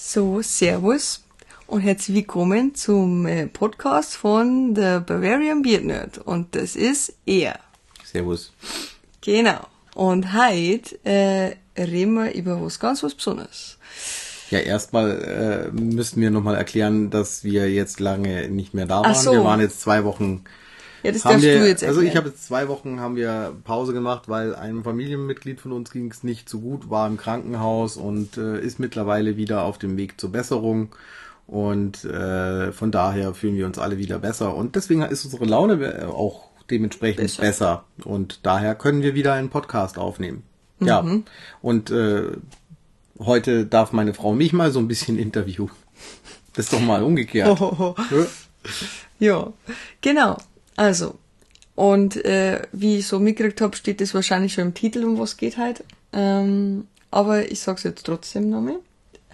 So, Servus und herzlich willkommen zum äh, Podcast von der Bavarian Beard Nerd. Und das ist er. Servus. Genau. Und heute äh, reden wir über was ganz was Besonderes. Ja, erstmal äh, müssten wir nochmal erklären, dass wir jetzt lange nicht mehr da waren. so. Wir waren jetzt zwei Wochen. Ja, das darfst wir, du jetzt also ich erklären. habe jetzt zwei Wochen haben wir Pause gemacht, weil einem Familienmitglied von uns ging es nicht so gut, war im Krankenhaus und äh, ist mittlerweile wieder auf dem Weg zur Besserung. Und äh, von daher fühlen wir uns alle wieder besser. Und deswegen ist unsere Laune äh, auch dementsprechend Besser. besser. Und daher können wir wieder einen Podcast aufnehmen. Ja. Mhm. Und äh, heute darf meine Frau mich mal so ein bisschen interviewen. Das ist doch mal umgekehrt. Hohoho. Ja, genau. Also, und äh, wie ich so mitgekriegt habe, steht das wahrscheinlich schon im Titel, um was geht halt. Ähm, aber ich sag's jetzt trotzdem nochmal.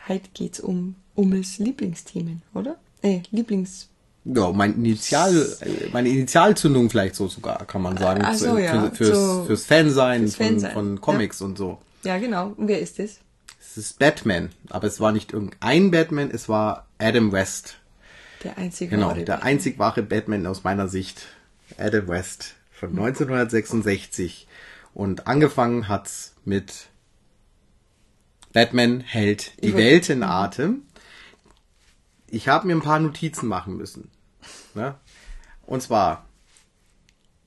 Heute geht's um um das Lieblingsthemen, oder? Äh, Lieblings... Ja, mein Initial, äh, meine Initialzündung vielleicht so sogar, kann man sagen. Ach so, für, ja. für, fürs, So- fürs Fansein fürs von, Fansein, von Comics und so. Ja, genau. Und wer ist das? Es ist Batman, aber es war nicht irgendein Batman, es war Adam West. Der einzige Genau, wahre der einzig wahre Batman aus meiner Sicht. Adam West von 1966. Und angefangen hat's mit Batman hält die Welt in Atem. Ich habe mir ein paar Notizen machen müssen. Ne? Und zwar,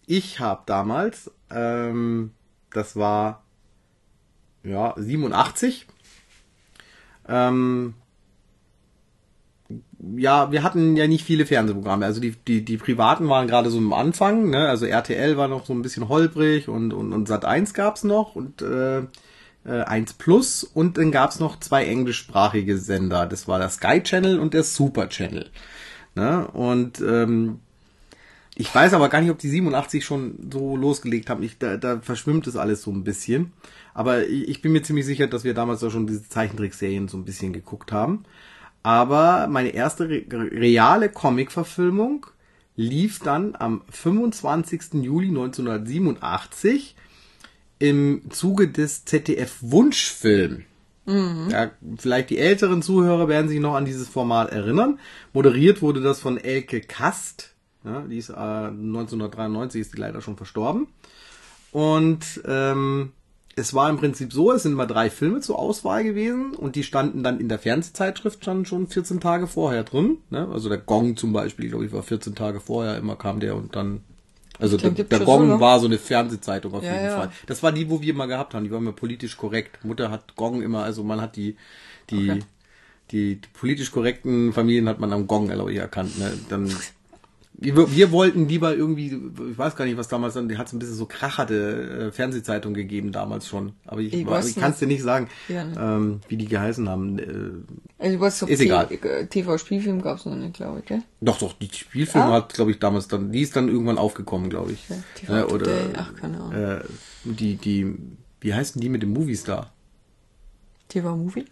ich habe damals, ähm, das war ja 87, ähm, ja, wir hatten ja nicht viele Fernsehprogramme. Also die, die, die privaten waren gerade so am Anfang, ne? Also RTL war noch so ein bisschen holprig und, und, und Sat 1 gab's noch und äh, äh, 1 Plus und dann gab's noch zwei englischsprachige Sender. Das war der Sky Channel und der Super Channel. Ne? Und ähm, ich weiß aber gar nicht, ob die 87 schon so losgelegt haben. Ich, da, da verschwimmt es alles so ein bisschen. Aber ich, ich bin mir ziemlich sicher, dass wir damals auch schon diese Zeichentrickserien so ein bisschen geguckt haben. Aber meine erste re reale Comic-Verfilmung lief dann am 25. Juli 1987 im Zuge des ZDF Wunschfilm. Ja, vielleicht die älteren Zuhörer werden sich noch an dieses Format erinnern. Moderiert wurde das von Elke Kast. Ja, die ist äh, 1993 ist die leider schon verstorben. Und ähm, es war im Prinzip so, es sind mal drei Filme zur Auswahl gewesen und die standen dann in der Fernsehzeitschrift schon, schon 14 Tage vorher drin. Ne? Also der Gong zum Beispiel, glaube ich, war 14 Tage vorher, immer kam der und dann. Also glaub, der, der so Gong noch. war so eine Fernsehzeitung auf Ja, jeden ja. Fall. Das war die, wo wir immer gehabt haben. Die war immer politisch korrekt. Mutter hat Gong immer, also man hat die, die, Okay. die, die politisch korrekten Familien hat man am Gong, glaube ich, erkannt. Ne? Dann, wir, wir wollten lieber irgendwie, ich weiß gar nicht, was damals dann, die hat es ein bisschen so kracherte äh, Fernsehzeitung gegeben damals schon. Aber ich, Ich ich, kann es dir nicht sagen, Ja, ne. ähm, wie die geheißen haben. Äh, Also ich weiß, so Ist egal. TV-Spielfilm gab's noch nicht, glaube ich, gell? doch, doch, die Spielfilm Ah. hat, glaube ich, damals dann, die ist dann irgendwann aufgekommen, glaube ich. Ja, TV Ne, oder Today, ach, keine Ahnung. Äh, die, die, wie heißen die mit dem Movistar? TV-Movie?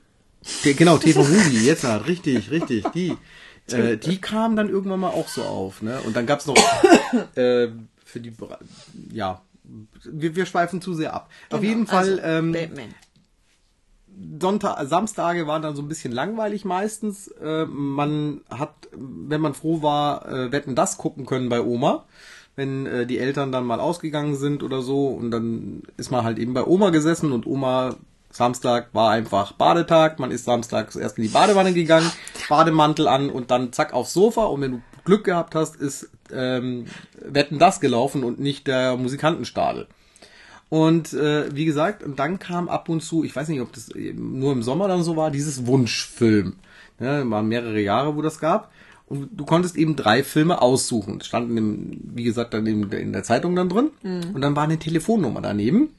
Genau, TV Movie, jetzt halt, richtig, richtig, die. Äh, die kam dann irgendwann mal auch so auf, ne? Und dann gab's noch äh, für die, ja, wir, wir schweifen zu sehr ab. Auf Genau, jeden Fall, also, ähm, Batman. Sonntag, Samstage waren dann so ein bisschen langweilig meistens. Äh, man hat, wenn man froh war, äh, Wetten das gucken können bei Oma. Wenn äh, die Eltern dann mal ausgegangen sind oder so und dann ist man halt eben bei Oma gesessen und Oma Samstag war einfach Badetag. Man ist samstags erst in die Badewanne gegangen, Bademantel an und dann zack aufs Sofa. Und wenn du Glück gehabt hast, ist ähm, Wetten das gelaufen und nicht der Musikantenstadel. Und äh, wie gesagt, und dann kam ab und zu, ich weiß nicht, ob das nur im Sommer dann so war, dieses Wunschfilm. Ja, waren mehrere Jahre, wo das gab. Und du konntest eben drei Filme aussuchen. Das standen, im, wie gesagt, dann in, in der Zeitung dann drin. Und dann war eine Telefonnummer daneben.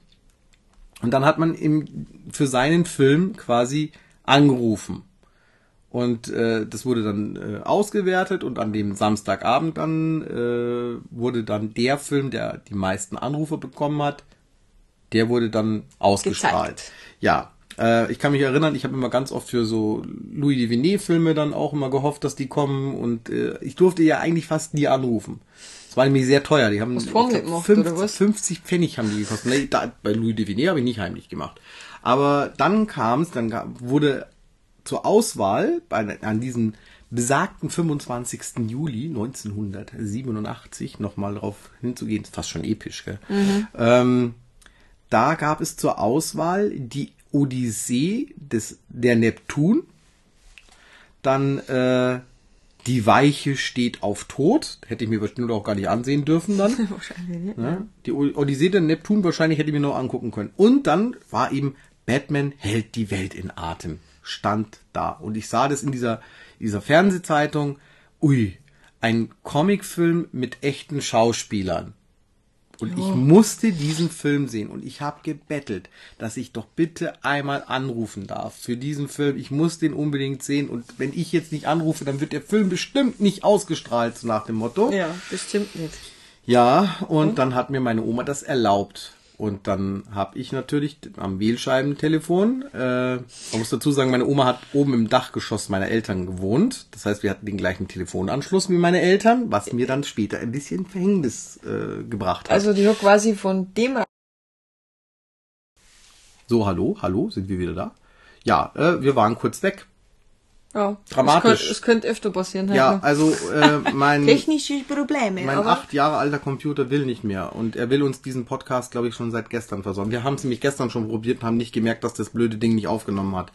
Und dann hat man im, für seinen Film quasi angerufen. Und äh, das wurde dann äh, ausgewertet und an dem Samstagabend dann äh, wurde dann der Film, der die meisten Anrufe bekommen hat, der wurde dann ausgestrahlt. Gezeigt. Ja, äh, ich kann mich erinnern, ich habe immer ganz oft für so Louis de Vinet Filme dann auch immer gehofft, dass die kommen und äh, ich durfte ja eigentlich fast nie anrufen. War nämlich sehr teuer. Die haben glaub, gemacht, oder was? 50 Pfennig haben die gekostet. Nee, da, bei Louis de Vinet habe ich nicht heimlich gemacht. Aber dann kam es, dann wurde zur Auswahl bei, an diesem besagten 25. Juli 1987, nochmal darauf hinzugehen, ist fast schon episch, gell? Ähm, da gab es zur Auswahl die Odyssee des, der Neptun, dann äh, die Weiche steht auf Tod, hätte ich mir bestimmt auch gar nicht ansehen dürfen dann. Wahrscheinlich nicht. Ne? Die Odyssee der Neptun wahrscheinlich hätte ich mir noch angucken können. Und dann war eben Batman hält die Welt in Atem. Stand da. Und ich sah das in dieser, dieser Fernsehzeitung. Ui, ein Comicfilm mit echten Schauspielern. Und ich musste diesen Film sehen und ich habe gebettelt, dass ich doch bitte einmal anrufen darf für diesen Film. Ich muss den unbedingt sehen und wenn ich jetzt nicht anrufe, dann wird der Film bestimmt nicht ausgestrahlt, so nach dem Motto. Ja, bestimmt nicht. Ja, und dann hat mir meine Oma das erlaubt. Und dann habe ich natürlich am Wählscheibentelefon, äh, man muss dazu sagen, meine Oma hat oben im Dachgeschoss meiner Eltern gewohnt. Das heißt, wir hatten den gleichen Telefonanschluss wie meine Eltern, was mir dann später ein bisschen Verhängnis äh, gebracht hat. Also die hat quasi von dem so, hallo, hallo, sind wir wieder da? Ja, äh, wir waren kurz weg. Ja, Dramatisch. Es könnte, öfter passieren. halt, Ja, ne? also äh, mein... Technische Probleme, Mein aber acht Jahre alter Computer will nicht mehr und er will uns diesen Podcast, glaube ich, schon seit gestern versorgen. Wir haben es nämlich gestern schon probiert und haben nicht gemerkt, dass das blöde Ding nicht aufgenommen hat.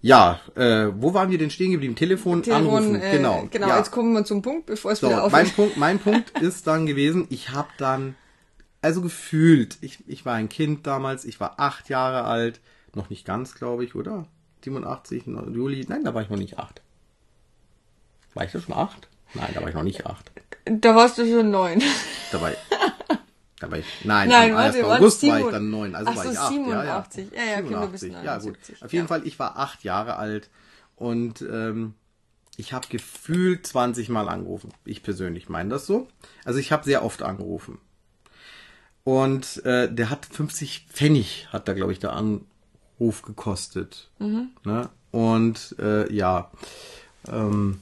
Ja, äh, wo waren wir denn stehen geblieben? Telefon, Telefon, anrufen. äh, genau. genau. ja. Jetzt kommen wir zum Punkt, bevor es so, wieder mein aufhört. Punkt, mein Punkt ist dann gewesen, ich habe dann, also gefühlt, ich, ich war ein Kind damals, ich war acht Jahre alt, noch nicht ganz, glaube ich, oder? 87, Juli, nein, da war ich noch nicht acht. War ich da schon acht? Nein, da war ich noch nicht acht. Da warst du schon neun. Dabei. Dabei. Nein, Nein, am warte, 1. waren August war ich dann neun, also Ach war so, ich acht. 87. Ja, Ja, ja, okay, du bist 87. Ja, gut. 79. Auf jeden Ja. Fall, ich war acht Jahre alt und ähm, ich habe gefühlt 20 Mal angerufen. Ich persönlich meine das so. Also ich habe sehr oft angerufen. Und äh, der hat 50 Pfennig, hat da, glaube ich, der Anruf gekostet. Mhm. Ne? Und äh, ja, ähm,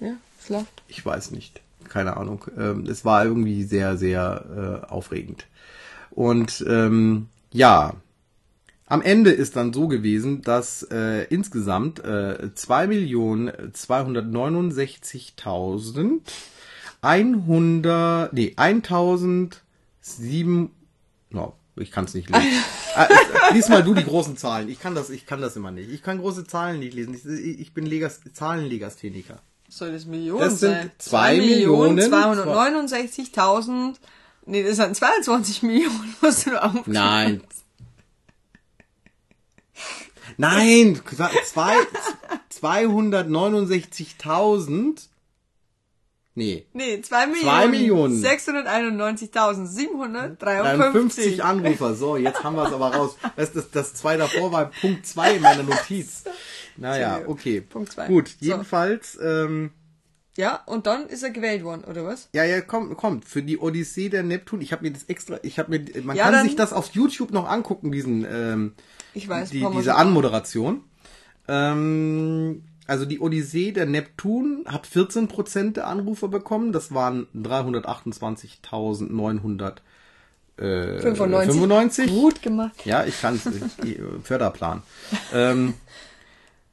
Ja, es läuft. ich weiß nicht. Keine Ahnung. Ähm, es war irgendwie sehr, sehr äh, aufregend. Und ähm, ja, am Ende ist dann so gewesen, dass äh, insgesamt äh, 2.269.100, nee, 1.007, no, ich kann es nicht lesen. äh, lies mal du die großen Zahlen. Ich kann das, ich kann das immer nicht. Ich kann große Zahlen nicht lesen. Ich, ich bin Legas, Zahlenlegastheniker. Soll das Millionen Das sind sein? zwei Millionen- 269.000. Nee, das sind 22 Millionen, musst du aufschreiben. Nein. Nein, zwei, 269.000. Nee, Nee, 2 Millionen. Zwei Millionen. 691.753. 53 Anrufer. So, jetzt haben wir es aber raus. Das, das, das zwei davor war Punkt zwei in meiner Notiz. Naja, okay. Punkt zwei. Gut, So. jedenfalls, ähm, Ja, und dann ist er gewählt worden, oder was? ja, ja, kommt, kommt. Für die Odyssee der Neptun, ich habe mir das extra, ich habe mir, man Ja, kann dann- sich das auf YouTube noch angucken, diesen, ähm, Ich weiß, die, diese Anmoderation. Ähm, also die Odyssee der Neptun hat 14% der Anrufer bekommen. Das waren 328.900 äh, 95. 95. Gut gemacht. Ja, ich kann es. Förderplan. ähm,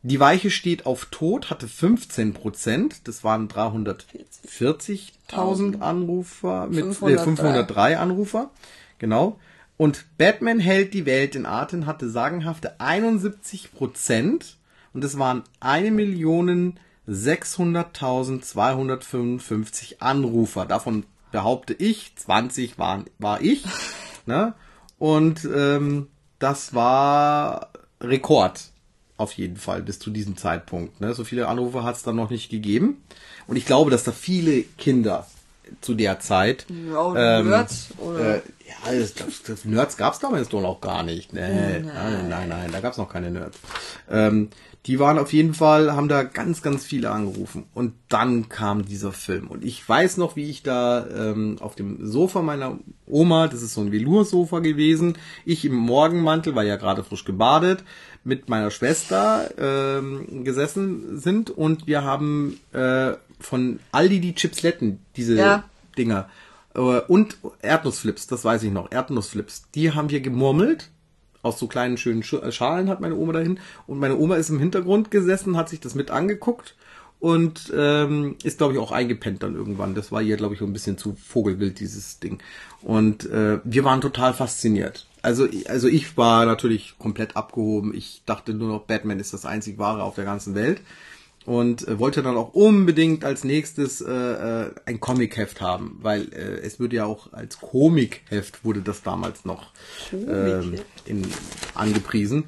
die Weiche steht auf Tod, hatte 15 Prozent. Das waren 340.000 Anrufer mit 503. Äh, 503 Anrufer. Genau. Und Batman hält die Welt in Atem hatte sagenhafte 71 Prozent. Und es waren 1.600.255 Anrufer. Davon behaupte ich, 20 waren, war ich. Ne? Und ähm, das war Rekord. Auf jeden Fall bis zu diesem Zeitpunkt. Ne? So viele Anrufe hat es dann noch nicht gegeben. Und ich glaube, dass da viele Kinder zu der Zeit. Ja, ähm, Nerds, oder? Äh, ja, das, das, das Nerds gab es damals doch noch gar nicht. Nee, nein, nein, nein, da gab es noch keine Nerds. Ähm, die waren auf jeden Fall, haben da ganz, ganz viele angerufen. Und dann kam dieser Film. Und ich weiß noch, wie ich da ähm, auf dem Sofa meiner Oma, das ist so ein Velour-Sofa gewesen, ich im Morgenmantel, war ja gerade frisch gebadet, mit meiner Schwester ähm, gesessen sind und wir haben äh, von Aldi die Chipsletten, diese Ja. Dinger. Und Erdnussflips, das weiß ich noch, Erdnussflips. Die haben wir gemurmelt aus so kleinen schönen Sch- äh, Schalen hat meine Oma dahin. Und meine Oma ist im Hintergrund gesessen, hat sich das mit angeguckt und ähm, ist, glaube ich, auch eingepennt dann irgendwann. Das war ihr, glaube ich, ein bisschen zu vogelwild, dieses Ding. Und äh, wir waren total fasziniert. Also, also ich war natürlich komplett abgehoben. Ich dachte nur noch, Batman ist das einzig wahre auf der ganzen Welt. Und äh, wollte dann auch unbedingt als nächstes äh, äh, ein Comic-Heft haben, weil äh, es würde ja auch als Comic-Heft wurde das damals noch ähm, in, angepriesen.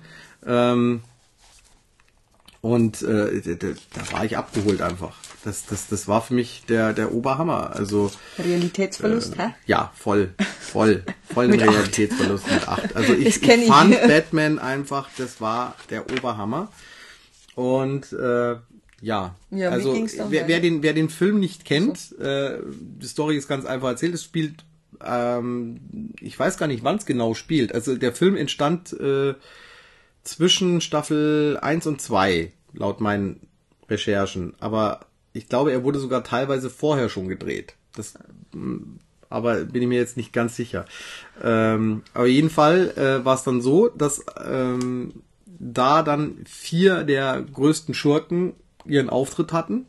Ähm, und äh, da, da war ich abgeholt einfach. Das, das, das war für mich der, der Oberhammer. Also Realitätsverlust, hä? ja, voll, voll, voll Mit acht. Realitätsverlust mit acht. Also ich, ich ich. fand Batman einfach, das war der Oberhammer. Und äh, ja, Ja, also wer, wer den wer den Film nicht kennt, äh, die Story ist ganz einfach erzählt. Es spielt, ähm, ich weiß gar nicht, wann es genau spielt. Also der Film entstand äh, zwischen Staffel 1 und 2, laut meinen Recherchen. Aber ich glaube, er wurde sogar teilweise vorher schon gedreht. Das, mm, aber bin ich mir jetzt nicht ganz sicher. Ähm, aber jeden Fall äh, war es dann so, dass ähm, da dann vier der größten Schurken ihren Auftritt hatten.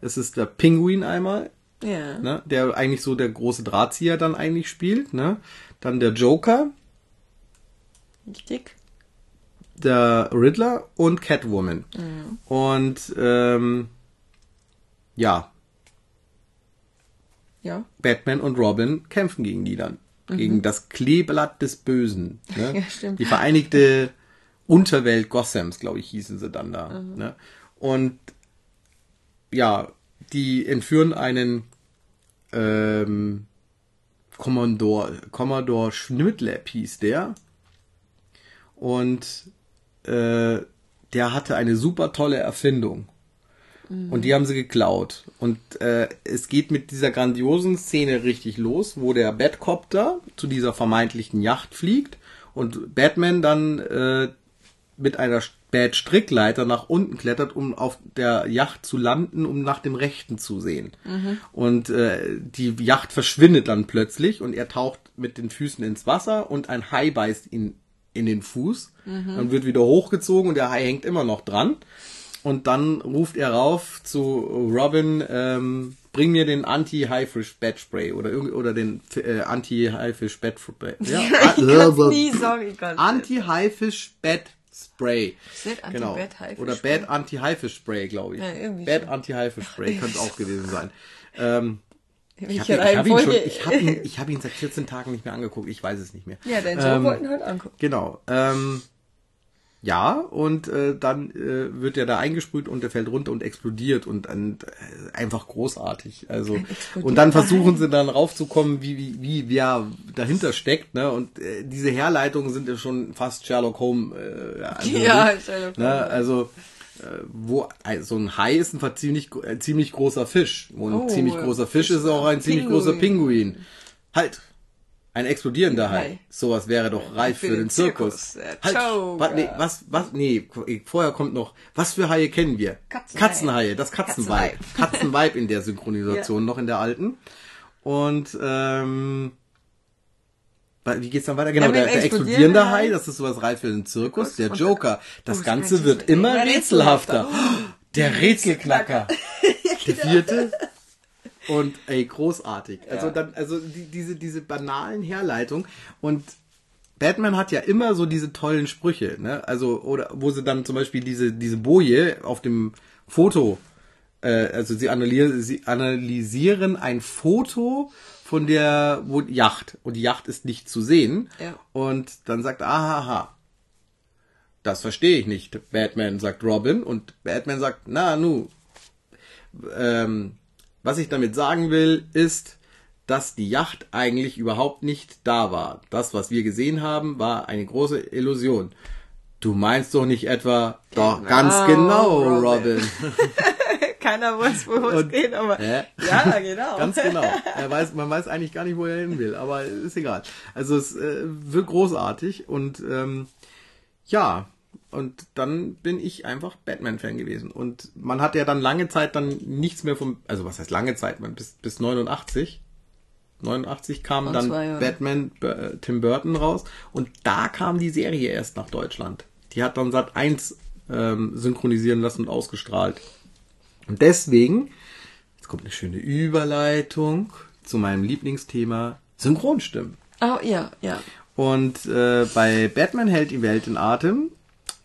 Es ist der Pinguin einmal, Ja. ne, der eigentlich so der große Drahtzieher dann eigentlich spielt. Ne? Dann der Joker, Richtig. der Riddler und Catwoman. Und ähm, ja, Ja. Batman und Robin kämpfen gegen die dann. Gegen das Kleeblatt des Bösen. Ne? Ja, stimmt. Die Vereinigte Unterwelt Gothams, glaube ich, hießen sie dann da. Ne? Und ja, die entführen einen ähm, Commodore, Commodore Schnittlepp hieß der. Und äh, der hatte eine super tolle Erfindung. Und die haben sie geklaut. Und äh, es geht mit dieser grandiosen Szene richtig los, wo der Batcopter zu dieser vermeintlichen Yacht fliegt und Batman dann äh, mit einer Bat-Strickleiter nach unten klettert, um auf der Yacht zu landen, um nach dem Rechten zu sehen. Und äh, die Yacht verschwindet dann plötzlich und er taucht mit den Füßen ins Wasser und ein Hai beißt ihn in den Fuß. Dann wird wieder hochgezogen und der Hai hängt immer noch dran. Und dann ruft er rauf zu Robin, ähm, bring mir den Anti-Haifisch-Bat-Spray oder, irgend- oder den äh, Anti-Haifisch-Bat-Spray. Ja, kann's nie sagen, ich kann's Anti-Haifisch-Bat-Spray. Nicht Genau. Anti-Bat-Haifisch-Spray? Oder Bad Anti-Haifisch-Spray, glaube ich. Ja, Bad. Anti-Haifisch-Spray könnte auch gewesen sein. Ähm, ich habe hab ihn, schon- Reihenfolge? ich hab ihn, ich hab ihn seit 14 Tagen nicht mehr angeguckt. Ich weiß es nicht mehr. ja, dein Sohn Ähm, wollten halt angucken. Genau. Ähm, ja, und äh, dann äh, wird er da eingesprüht und der fällt runter und explodiert und, und äh, einfach großartig. Also und dann versuchen sie dann raufzukommen, wie wie wie wer dahinter steckt, ne? Und äh, diese Herleitungen sind ja schon fast Sherlock Holmes. Äh, also, Ja, Sherlock ne? Holmes. Also äh, wo so ein Hai ist ein ziemlich ein ziemlich großer Fisch und ein Oh, ziemlich großer Fisch ist auch ein ziemlich großer Pinguin. Pinguin. Halt. Ein explodierender Hai. Hai. Sowas wäre doch reif für, den Zirkus. Der Halt, Joker. was, nee, was, was, nee, vorher kommt noch, was für Haie kennen wir? Katzenhaie. Katzenhaie, das Katzenweib. Katzenweib in der Synchronisation, noch in der alten. Und, ähm, wie geht's dann weiter? Genau, Ja, der, der explodierende Hai. Hai, das ist sowas reif für den Zirkus. Der Joker, das Oh, Ganze wird immer rätselhafter. rätselhafter. Der Rätselknacker. Der vierte. Und ey, großartig. Also Ja. dann, also die, diese, diese banalen Herleitungen und Batman hat ja immer so diese tollen Sprüche, ne? Also, oder wo sie dann zum Beispiel diese, diese Boje auf dem Foto, äh, also sie analysieren, sie analysieren ein Foto von der wo, Yacht und die Yacht ist nicht zu sehen. Ja. Und dann sagt, er, aha, das verstehe ich nicht. Batman sagt Robin und Batman sagt, na nu, ähm, was ich damit sagen will, ist, dass die Yacht eigentlich überhaupt nicht da war. Das, was wir gesehen haben, war eine große Illusion. Du meinst doch nicht etwa, doch ganz genau, Robin. Robin. Keiner weiß, wo es geht, aber Hä? ja, genau. Ganz genau. Er weiß, man weiß eigentlich gar nicht, wo er hin will, aber ist egal. Also es äh, wird großartig und ähm, ja, und dann bin ich einfach Batman-Fan gewesen. Und man hat ja dann lange Zeit dann nichts mehr vom, also was heißt lange Zeit, man bis, bis 89 89 kam dann zwei Jahren. Batman äh, Tim Burton raus und da kam die Serie erst nach Deutschland. Die hat dann Sat 1 ähm, synchronisieren lassen und ausgestrahlt. Und deswegen, jetzt kommt eine schöne Überleitung zu meinem Lieblingsthema Synchronstimmen. Ah, ja, ja. Und äh, bei Batman hält die Welt in Atem,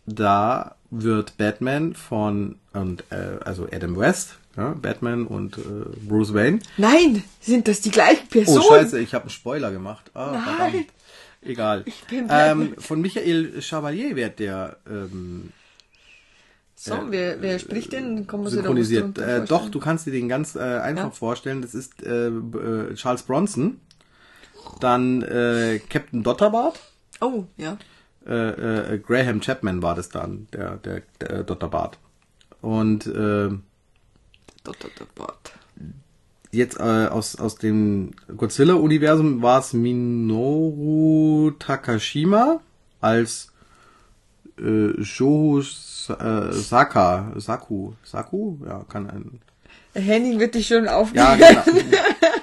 da wird Batman von und äh, also Adam West, ja, Batman und äh, Bruce Wayne. Nein, sind das die gleichen Personen? Oh Scheiße, ich habe einen Spoiler gemacht. Ah, Nein. verdammt. Egal. Ähm, von Michael Chevalier wird der ähm, So, wer, wer spricht denn? Synchronisiert. drunter Äh, doch, du kannst dir den ganz äh, einfach Ja. vorstellen. Das ist äh, äh, Charles Bronson, dann äh, Captain Dotterbart. Oh, ja. Äh, äh, Graham Chapman war das dann, der, der, der Dr. Bart. Und äh, dot, dot. jetzt äh, aus, aus dem Godzilla-Universum war es Minoru Takashima als äh, Shohu äh, Saka, Saku, Saku? Ja, kann ein. Henning wird dich schon Ja, aufklären. genau.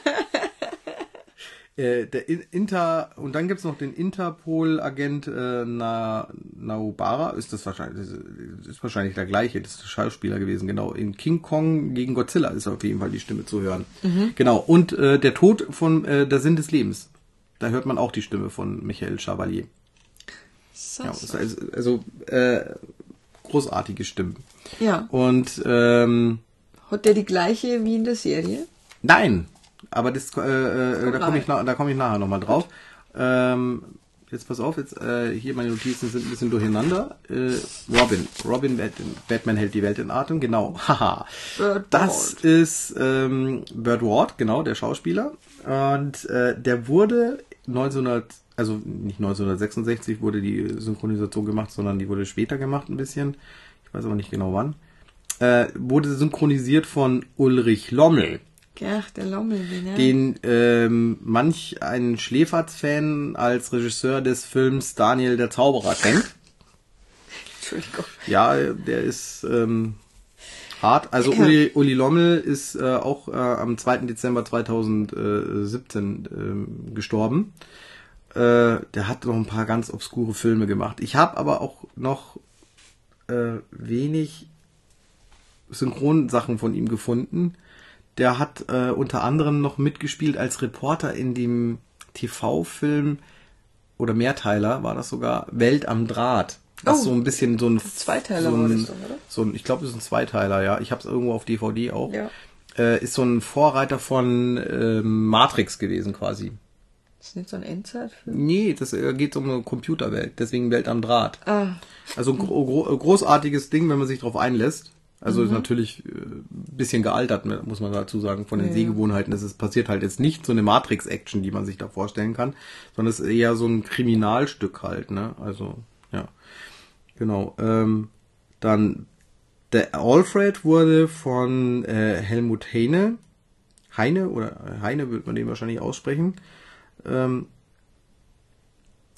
Äh, der In- Inter und dann gibt's noch den Interpol-Agent äh, Na, Naobara. Ist das wahrscheinlich ist wahrscheinlich der gleiche, das ist der Schauspieler gewesen, genau. In King Kong gegen Godzilla ist auf jeden Fall die Stimme zu hören. Genau. Und äh, der Tod von äh, der Sinn des Lebens. Da hört man auch die Stimme von Michael Chevalier. So, Ja, so. also, also äh, großartige Stimmen. ja. Und ähm, Hat der die gleiche wie in der Serie? Nein, aber das, äh, äh, da komme ich, da komm ich nachher nochmal drauf. Ähm, jetzt pass auf, jetzt äh, hier meine Notizen sind ein bisschen durcheinander. Äh, Robin, Robin Bat Batman hält die Welt in Atem, genau. Haha. Das ist ähm, Burt Ward, genau, der Schauspieler. Und äh, der wurde 1900, also nicht 1966 wurde die Synchronisation gemacht, sondern die wurde später gemacht ein bisschen. Ich weiß aber nicht genau wann. Äh, wurde synchronisiert von Ulrich Lommel Ach, der Lommel, ne? den ähm, manch ein Schläferz-Fan als Regisseur des Films Daniel der Zauberer kennt. Entschuldigung. Ja, der ist ähm, hart. Also. Uli, Uli Lommel ist äh, auch äh, am 2. Dezember 2017 ähm, gestorben. Äh, der hat noch ein paar ganz obskure Filme gemacht. Ich habe aber auch noch äh, wenig Synchronsachen von ihm gefunden. Der hat äh, unter anderem noch mitgespielt als Reporter in dem TV-Film oder Mehrteiler war das sogar Welt am Draht. Was Oh. so ein bisschen so ein Zweiteiler so war ein, das doch, oder? So ein, ich glaube, das ist ein Zweiteiler, ja. Ich habe es irgendwo auf DVD auch. Ja. Äh, ist so ein Vorreiter von ähm, Matrix gewesen quasi. Ist nicht so ein Endzeitfilm? Nee, das äh, geht um eine Computerwelt, deswegen Welt am Draht. Ah, Also ein gro gro großartiges Ding, wenn man sich darauf einlässt. Also ist natürlich äh, bisschen gealtert, muss man dazu sagen, von den Ja. Sehgewohnheiten. Ist, passiert halt jetzt nicht so eine Matrix-Action, die man sich da vorstellen kann, sondern es ist eher so ein Kriminalstück halt, ne? Also, ja. Genau. Ähm, dann der Alfred wurde von äh, Helmut Heine, Heine oder äh, Heine wird man den wahrscheinlich aussprechen, ähm,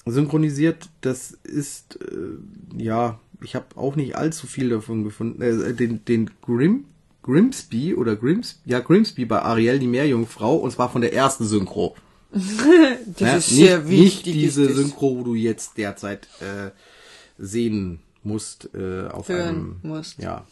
synchronisiert. Das ist äh, ja, ich habe auch nicht allzu viel davon gefunden. Äh, den den Grim Grimsby oder Grims ja Grimsby bei Ariel die Meerjungfrau und zwar von der ersten Synchro. das Ja, ist sehr nicht, wichtig. Nicht diese. Synchro, wo du jetzt derzeit äh, sehen musst äh, auf Hören einem. musst. Ja,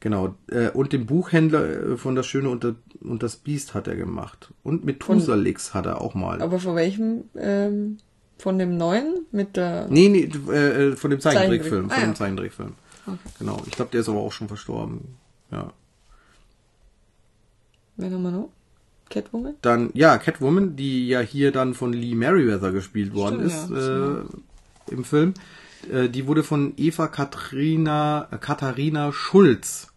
genau. Äh, und den Buchhändler äh, von Das Schöne und, und das Biest hat er gemacht. Und Methusalix hat er auch mal. Aber von welchem? Ähm, von dem neuen? Mit der. nee, nee, äh, äh, von dem Zeichentrickfilm. Zeichentrick. Ah, von dem ja. Zeichentrickfilm. Genau. Ich glaube, der ist aber auch schon verstorben. Ja. Haben wir noch? Catwoman? Dann, ja, Catwoman, die ja hier dann von Lee Merriweather gespielt worden Stimmt, ist ja. äh, im Film. Äh, die wurde von Eva Katharina, äh, Katharina Schulz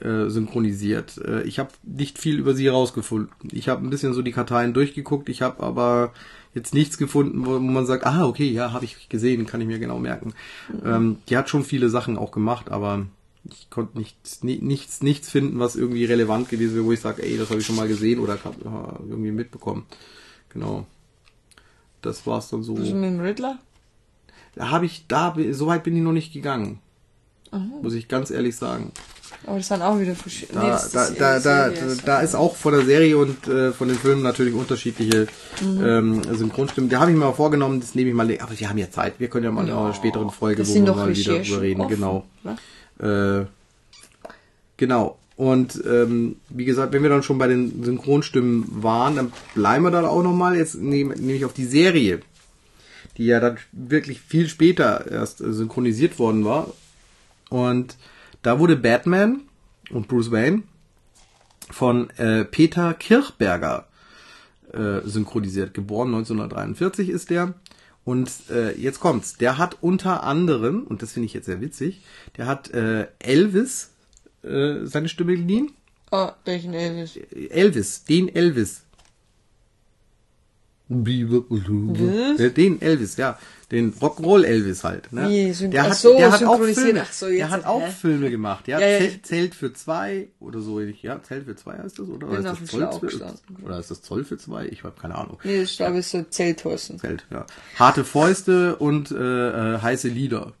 äh, synchronisiert. Äh, ich habe nicht viel über sie herausgefunden. Ich habe ein bisschen so die Karteien durchgeguckt. Ich habe aber jetzt nichts gefunden, wo, wo man sagt, ah, okay, ja, habe ich gesehen, kann ich mir genau merken. Ähm, die hat schon viele Sachen auch gemacht, aber ich konnte nichts, ni- nichts, nichts finden, was irgendwie relevant gewesen wäre, wo ich sage, ey, das habe ich schon mal gesehen oder hab, äh, irgendwie mitbekommen. Genau. Das war's dann so. Mit dem Riddler? Da habe ich, da, so weit bin ich noch nicht gegangen. Aha. Muss ich ganz ehrlich sagen. Aber das sind auch wieder verschiedene. Da, nee, da, ist da, da, Serie, da ist auch von der Serie und äh, von den Filmen natürlich unterschiedliche Mhm. ähm, Synchronstimmen. Da habe ich mir mal vorgenommen, das nehme ich mal, aber wir haben ja Zeit, wir können ja mal in einer späteren Folge, wo wir mal wieder drüber reden. offen, Genau. ne? Äh, genau. Und ähm, wie gesagt, wenn wir dann schon bei den Synchronstimmen waren, dann bleiben wir da auch nochmal. Jetzt nehme nehm ich auf die Serie, die ja dann wirklich viel später erst äh, synchronisiert worden war. Und da wurde Batman und Bruce Wayne von äh, Peter Kirchberger äh, synchronisiert. Geboren 1943 ist der. Und äh, jetzt kommt's. Der hat unter anderem, und das finde ich jetzt sehr witzig, der hat äh, Elvis äh, seine Stimme geliehen. Ah, welchen Elvis? Elvis, den Elvis. Was? Den Elvis, ja. Den Rock'n'Roll Elvis halt. Ne? Syn- der hat, so, der hat auch. Filme, so, der hat auch hä? Filme gemacht. Ja, Ja, ja, Zelt, ich- Zelt für zwei oder so ähnlich. Ja, Zelt für zwei heißt das, oder? Oder ist das Zoll für, oder ist das Zoll für zwei? Ich habe keine Ahnung. Nee, das glaube ich so Zelthorsten. Zelt, ja. Harte Fäuste und äh, äh, heiße Lieder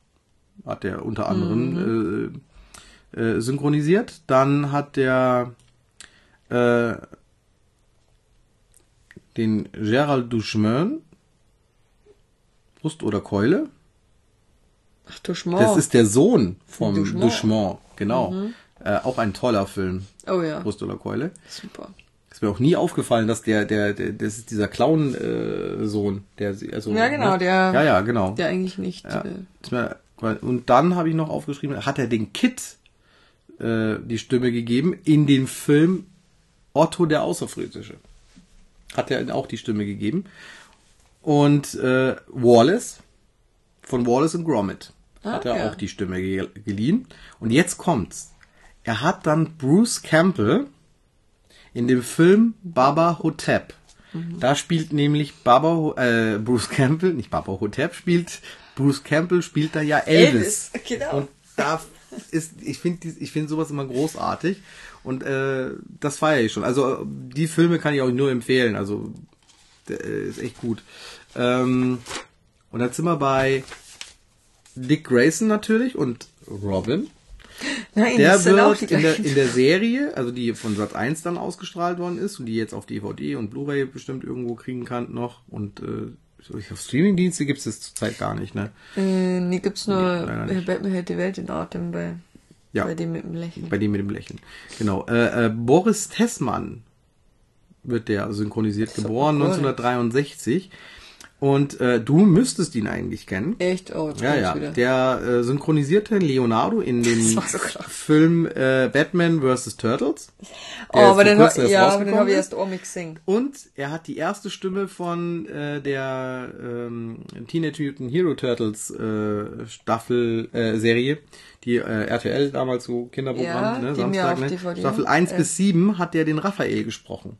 hat er unter anderem äh, äh, synchronisiert. Dann hat der äh, den Gerald Duchemin Brust oder Keule. Ach du Schmau. Das ist der Sohn vom Duchemin. Duchemin, genau. Äh, auch ein toller Film, oh ja, Brust oder Keule. super. Ist mir auch nie aufgefallen, dass der, der, der das ist dieser Clown-Sohn, der, sie- also, Ja, genau, ne? der- ja, ja, genau. Der eigentlich nicht. Ja. Äh, mir- Und dann habe ich noch aufgeschrieben, hat er den Kid äh, die Stimme gegeben in dem Film Otto der Außerfriesische. Hat er auch die Stimme gegeben. Und äh, Wallace von Wallace und Gromit hat er Ah, ja. auch die Stimme ge geliehen. Und jetzt kommt's. Er hat dann Bruce Campbell in dem Film Baba Hotep. Mhm. Da spielt nämlich Baba, äh, Bruce Campbell, nicht Baba Hotep spielt, Bruce Campbell spielt da ja Elvis. Elvis, genau. Und da ist, ich finde ich finde sowas immer großartig. Und äh, das feiere ich schon. Also die Filme kann ich auch nur empfehlen. Also der, äh, ist echt gut. Ähm, und dann sind wir bei Dick Grayson natürlich und Robin. nein, Der wird in der, in der Serie, also die von Sat 1 dann ausgestrahlt worden ist und die jetzt auf DVD und Blu-ray bestimmt irgendwo kriegen kann noch und äh, auf Streamingdienste gibt es das zurzeit gar nicht, ne? Äh, nee, gibt's nur Nee. Batman hält die Welt in Atem bei, Ja. bei dem mit dem Lächeln. Bei dem mit dem Lächeln. Genau. Äh, äh, Boris Tessmann wird der synchronisiert, geboren cool. 1963. Und äh, du müsstest ihn eigentlich kennen. Echt? Oh, jetzt Ja, ja. wieder. Der äh, synchronisierte Leonardo in dem so. Film äh, Batman vs. Turtles. oh, Der ist aber den, erst ja, aber den habe ich erst mit gesehen. Und er hat die erste Stimme von äh, der ähm, Teenage Mutant Hero Turtles äh, Staffel äh, Serie, die äh, RTL damals so Kinderprogramm, Ja, ne, Samstag, ne? DVD Staffel 1 äh. bis 7 hat der den Raphael gesprochen.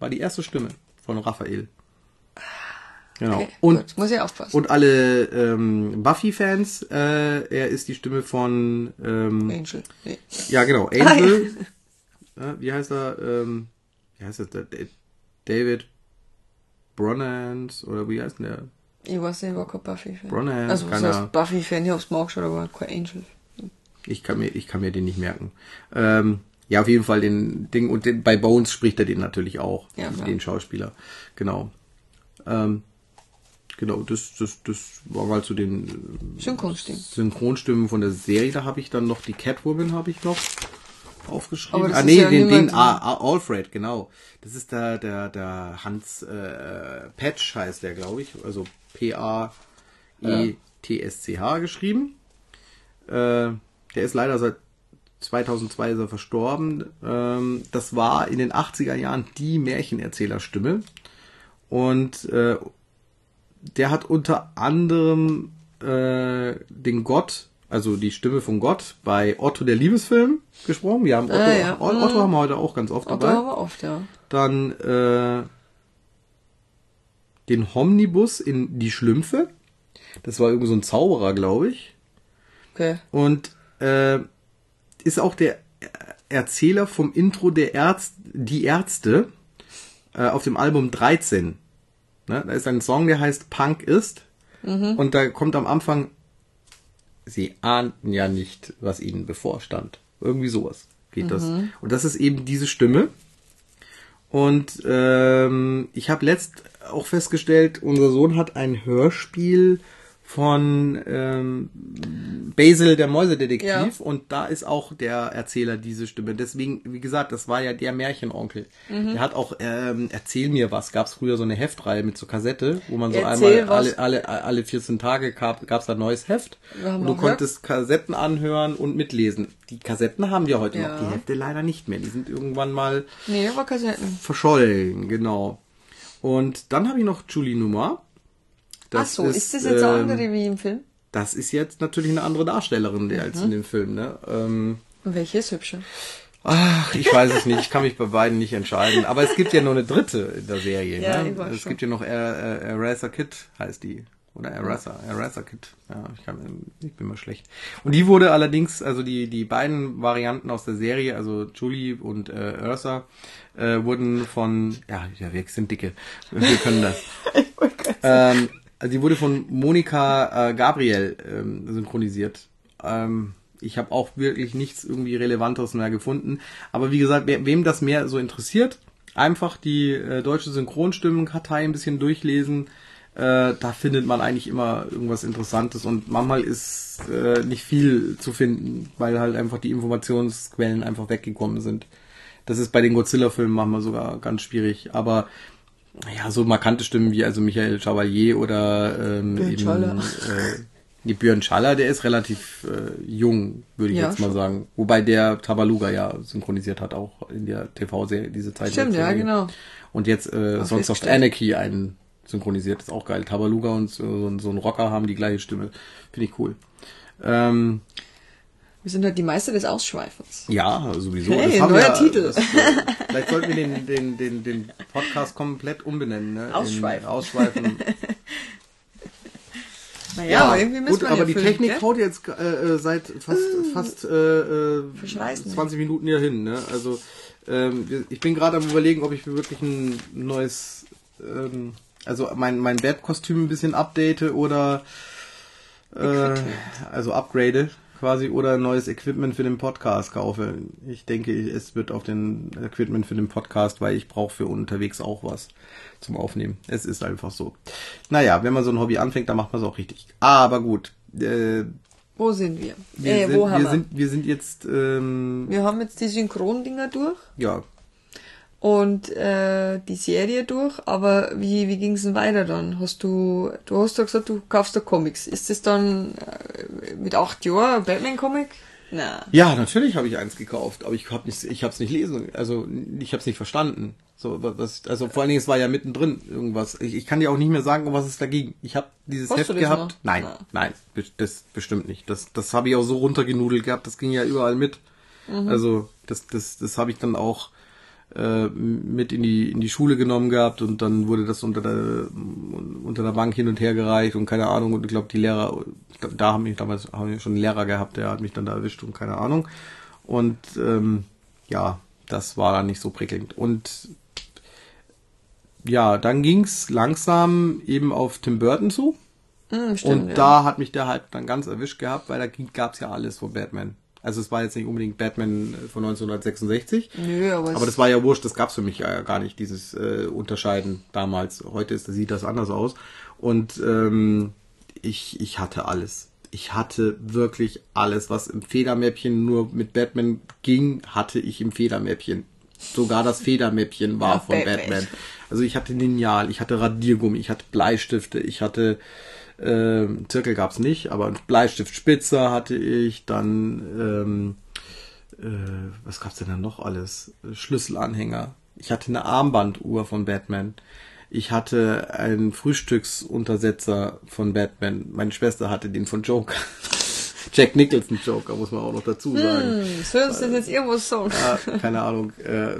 War die erste Stimme von Raphael. Genau. Okay, und gut, muss ich aufpassen. und alle ähm, Buffy-Fans, äh, er ist die Stimme von ähm, Angel. Nee. ja, genau. Angel. äh, wie heißt er? Ähm, wie heißt er? Da- Da- David Bronnans oder wie heißt denn der? Ich weiß nicht, ich war kein Buffy-Fan. Bronner, also, was heißt. Buffy-Fan? Ich hab's mal angeschaut, aber kein Angel. Ich kann mir, ich kann mir den nicht merken. Ähm, ja, auf jeden Fall den Ding und den, bei Bones spricht er den natürlich auch, Ja, klar. den Schauspieler. Genau. Ähm, genau, das, das, das war mal zu den Synchronstimmen. Synchronstimmen von der Serie. Da habe ich dann noch die Catwoman habe ich noch aufgeschrieben. Ah nee, ja den, den ah, ah, Alfred, genau. Das ist der der der Hans äh, Patch heißt der, glaube ich, also P A E T S C H geschrieben. Äh, der ist leider seit 2002 ist er verstorben. Ähm, das war in den 80er Jahren die Märchenerzählerstimme. Und äh, der hat unter anderem äh, den Gott, also die Stimme von Gott, bei Otto der Liebesfilm gesprochen. Wir haben Otto, Ah, ja. Otto haben wir heute auch ganz oft Otto dabei. haben wir oft, ja. Dann äh, den Homnibus in Die Schlümpfe. Das war irgendwie so ein Zauberer, glaube ich. Okay. Und äh, ist auch der Erzähler vom Intro der Ärz Die Ärzte äh, auf dem Album 13. Ne? Da ist ein Song, der heißt Punk ist. Und da kommt am Anfang sie ahnten ja nicht, was ihnen bevorstand. Irgendwie sowas geht das. Und das ist eben diese Stimme. Und ähm, ich habe letzt auch festgestellt, unser Sohn hat ein Hörspiel von ähm, Basil, der Mäusedetektiv, Ja. und da ist auch der Erzähler diese Stimme. Deswegen, wie gesagt, das war ja der Märchenonkel. Der hat auch ähm, Erzähl mir was. Gab es früher so eine Heftreihe mit so Kassette, wo man so Erzähl einmal alle, alle, alle 14 Tage gab es da ein neues Heft. Und du konntest Kassetten anhören und mitlesen. Die Kassetten haben wir heute Ja. noch, die Hefte leider nicht mehr. Die sind irgendwann mal Nee, verschollen, genau. Und dann habe ich noch Julie Nummer. Ach so, ist, das jetzt eine ähm, andere wie im Film? Das ist jetzt natürlich eine andere Darstellerin Mhm. als in dem Film. Ne? Ähm, Und welche ist hübscher? ach, ich weiß es nicht. Ich kann mich bei beiden nicht entscheiden. Aber es gibt ja nur eine dritte in der Serie. Ja, ne? Es schon. gibt ja noch Er- Er- Eraser Kid, heißt die. Oder Eraser, Eraser Kid. Ja, ich, kann, ich bin mal schlecht. Und die wurde allerdings, also die, die beiden Varianten aus der Serie, also Julie und äh, Ursa, äh, wurden von, ja, ja, wir sind dicke. Wir können das. ähm, also die wurde von Monika äh, Gabriel ähm, synchronisiert. Ähm, ich habe auch wirklich nichts irgendwie Relevanteres mehr gefunden. Aber wie gesagt, wer, wem das mehr so interessiert, einfach die äh, deutsche Synchronstimmenkartei ein bisschen durchlesen. Äh, da findet man eigentlich immer irgendwas Interessantes und manchmal ist äh, nicht viel zu finden, weil halt einfach die Informationsquellen einfach weggekommen sind. Das ist bei den Godzilla-Filmen manchmal sogar ganz schwierig. Aber ja, so markante Stimmen wie also Michael Chevalier oder ähm, Björn eben, Schaller. äh, die Björn Schaller, der ist relativ äh, jung, würde ich Ja, jetzt mal schon. sagen. Wobei der Tabaluga ja synchronisiert hat, auch in der TV-Serie, diese Zeit. Stimmt, ja, genau. Und jetzt äh, Auf Sons of. Anarchy einen synchronisiert, ist auch geil. Tabaluga und so, so ein Rocker haben die gleiche Stimme. Finde ich cool. Ähm, Wir sind halt die Meister des Ausschweifens. ja, sowieso. Hey, neuer wir, Titel. Das, äh, vielleicht sollten wir den, den, den, den Podcast komplett umbenennen. Ne? In Ausschweifen. Ausschweifen. Naja, aber irgendwie müssen gut, aber ja die füllen, Technik gell? haut jetzt äh, äh, seit fast, fast äh, äh, Verschleißen. 20 Minuten hier hin. Ne? Also ähm, ich bin gerade am überlegen, ob ich mir wirklich ein neues, ähm, also mein, mein Webkostüm ein bisschen update oder äh, also upgrade quasi oder neues Equipment für den Podcast kaufe. Ich denke, es wird auf den Equipment für den Podcast, weil ich brauche für unterwegs auch was zum Aufnehmen. Es ist einfach so. Naja, wenn man so ein Hobby anfängt, dann macht man es auch richtig. Aber gut. Äh, Wo sind wir? wir, äh, sind, wo haben wir, wir? sind, wir sind jetzt, ähm, wir haben jetzt die Synchrondinger durch ja, und äh, die Serie durch, aber wie, wie ging's denn weiter dann? Hast du, du hast ja gesagt, du kaufst da Comics. Ist das dann äh, mit acht Jahren Batman-Comic? Na. Ja, natürlich habe ich eins gekauft, aber ich habe nicht, ich habe es nicht lesen, also ich habe es nicht verstanden. So, was, also vor allen Dingen, es war ja mittendrin irgendwas. Ich, ich kann dir auch nicht mehr sagen, um was es da ging. Ich habe dieses Hast Heft gehabt. noch? Nein, Ja. nein, das bestimmt nicht. Das, das habe ich auch so runtergenudelt gehabt. Das ging ja überall mit. Mhm. Also das, das, das habe ich dann auch äh, mit in die in die Schule genommen gehabt und dann wurde das unter der unter der Bank hin und her gereicht und keine Ahnung und ich glaube die Lehrer da haben mich damals haben wir schon einen Lehrer gehabt der hat mich dann da erwischt und keine Ahnung und ähm, ja das war dann nicht so prickelnd und ja dann ging's langsam eben auf Tim Burton zu Hm, stimmt, und ja. da hat mich der Hype dann ganz erwischt gehabt, weil da gab's ja alles von Batman. Also es war jetzt nicht unbedingt Batman äh, von 1966, Nö, aber, aber es- das war ja wurscht, das gab's für mich ja gar nicht, dieses äh, Unterscheiden damals. Heute ist, sieht das anders aus. Und ähm, ich, ich hatte alles. Ich hatte wirklich alles, was im Federmäppchen nur mit Batman ging, hatte ich im Federmäppchen. Sogar das Federmäppchen war Ja, von Batman. Batman. Also ich hatte Lineal, ich hatte Radiergummi, ich hatte Bleistifte, ich hatte ähm, Zirkel gab's nicht, aber Bleistiftspitzer hatte ich, dann ähm, äh, was gab's denn dann noch alles? Schlüsselanhänger. Ich hatte eine Armbanduhr von Batman. Ich hatte einen Frühstücksuntersetzer von Batman. Meine Schwester hatte den von Joker. Jack Nicholson Joker, muss man auch noch dazu sagen. Hm, soll uns das jetzt irgendwas sagen? Ja, keine Ahnung. Äh,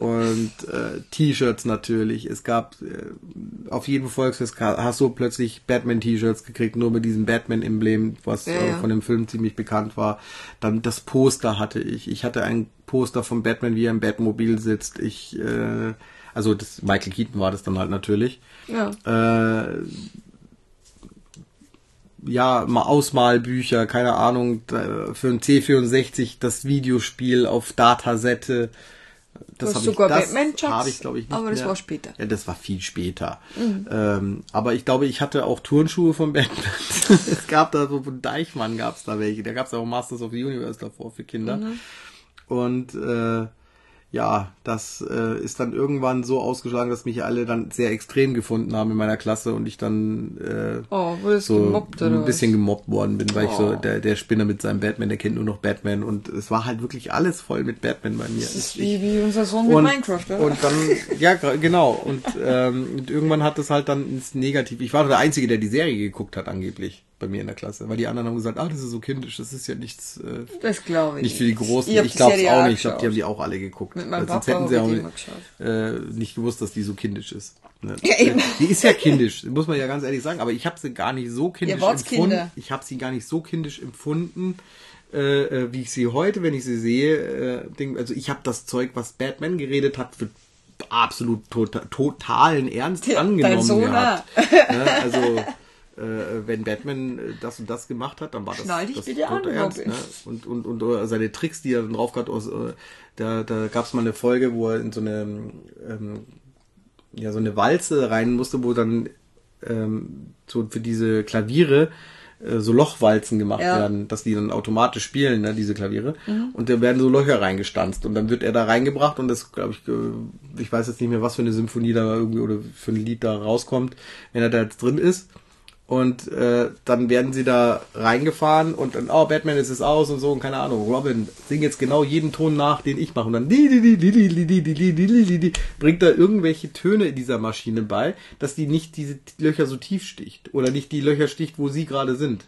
und äh, T-Shirts natürlich. Es gab äh, auf jedem Volksfest hast du plötzlich Batman-T-Shirts gekriegt, nur mit diesem Batman-Emblem, was Ja, äh, ja. von dem Film ziemlich bekannt war. Dann das Poster hatte ich. Ich hatte ein Poster von Batman, wie er im Batmobil sitzt. Ich, äh, also das Michael Keaton war das dann halt natürlich. Ja. Äh, ja, mal Ausmalbücher, keine Ahnung, für ein C64 das Videospiel auf Datasette. Das habe sogar ich, das habe ich, glaube ich, nicht aber das mehr. war später. Mhm. Ja, das war viel später. Ähm, aber ich glaube, ich hatte auch Turnschuhe von Batman. es gab da so von Deichmann gab's da welche. Da gab's auch Masters of the Universe davor für Kinder. Mhm. Und äh, ja, das äh, ist dann irgendwann so ausgeschlagen, dass mich alle dann sehr extrem gefunden haben in meiner Klasse und ich dann äh, Oh, so gemobbt ein bisschen gemobbt worden bin, weil ich so Oh. der, der Spinner mit seinem Batman, der kennt nur noch Batman und es war halt wirklich alles voll mit Batman bei mir. Das ist Ich- wie, wie unser Sohn mit und, Minecraft, oder? Und dann, ja, genau. Und, ähm, und irgendwann hat es halt dann ins Negativ. Ich war der Einzige, der die Serie geguckt hat, angeblich, bei mir in der Klasse. Weil die anderen haben gesagt, ah, das ist so kindisch, das ist ja nichts, äh, das glaube ich nicht für die Großen. Ich, glaube es auch nicht. Ich glaube, die haben die auch alle geguckt. Mit meinem sonst Papa hätten sie auch immer äh, nicht gewusst, dass die so kindisch ist. Ne? Ja, eben. Die ist ja kindisch, muss man ja ganz ehrlich sagen. Aber ich habe sie gar nicht so kindisch wart's empfunden. Ich habe sie gar nicht so kindisch empfunden, äh, äh, wie ich sie heute, wenn ich sie sehe. Äh, denk, also ich habe das Zeug, was Batman geredet hat, für absolut tota totalen Ernst Ja, dein angenommen Sohn gehabt. ne? Also äh, wenn Batman äh, das und das gemacht hat, dann war das, Schnall dich das bitte an, Ernst. Ne? Und, und, und seine Tricks, die er dann drauf hat, äh, da, da gab es mal eine Folge, wo er in so eine ähm, ja so eine Walze rein musste, wo dann ähm, so für diese Klaviere äh, so Lochwalzen gemacht Ja. werden, dass die dann automatisch spielen, ne, diese Klaviere. Mhm. Und da werden so Löcher reingestanzt und dann wird er da reingebracht und das, glaube ich, ich weiß jetzt nicht mehr, was für eine Symphonie da irgendwie oder für ein Lied da rauskommt, wenn er da jetzt drin ist und äh, dann werden sie da reingefahren und dann, oh, Batman ist es aus und so und keine Ahnung. Robin, singt jetzt genau jeden Ton nach, den ich mache. Und dann bringt da irgendwelche Töne in dieser Maschine bei, dass die nicht diese Löcher so tief sticht oder nicht die Löcher sticht, wo sie gerade sind.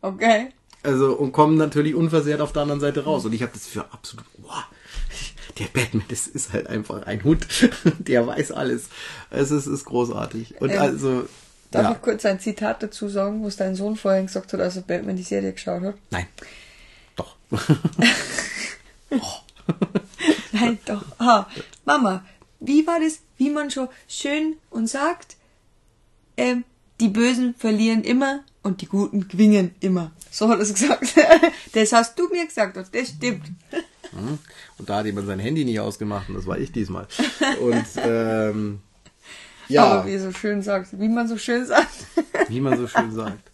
Okay. Also und kommen natürlich unversehrt auf der anderen Seite raus. Und ich habe das für absolut, wow, der Batman, das ist halt einfach ein Hund, der weiß alles. Es ist, ist großartig. Und also Darf ja. ich kurz ein Zitat dazu sagen, was dein Sohn vorhin gesagt hat, als er Batman die Serie geschaut hat? Nein. Doch. Nein, doch. Ah, Mama, wie war das, wie man schon schön und sagt, ähm, die Bösen verlieren immer und die Guten gewinnen immer. So hat er es gesagt. Das hast du mir gesagt und das stimmt. Und da hat jemand sein Handy nicht ausgemacht und das war ich diesmal. Und ähm, ja, Aber wie so schön sagt, wie man so schön sagt. wie man so schön sagt.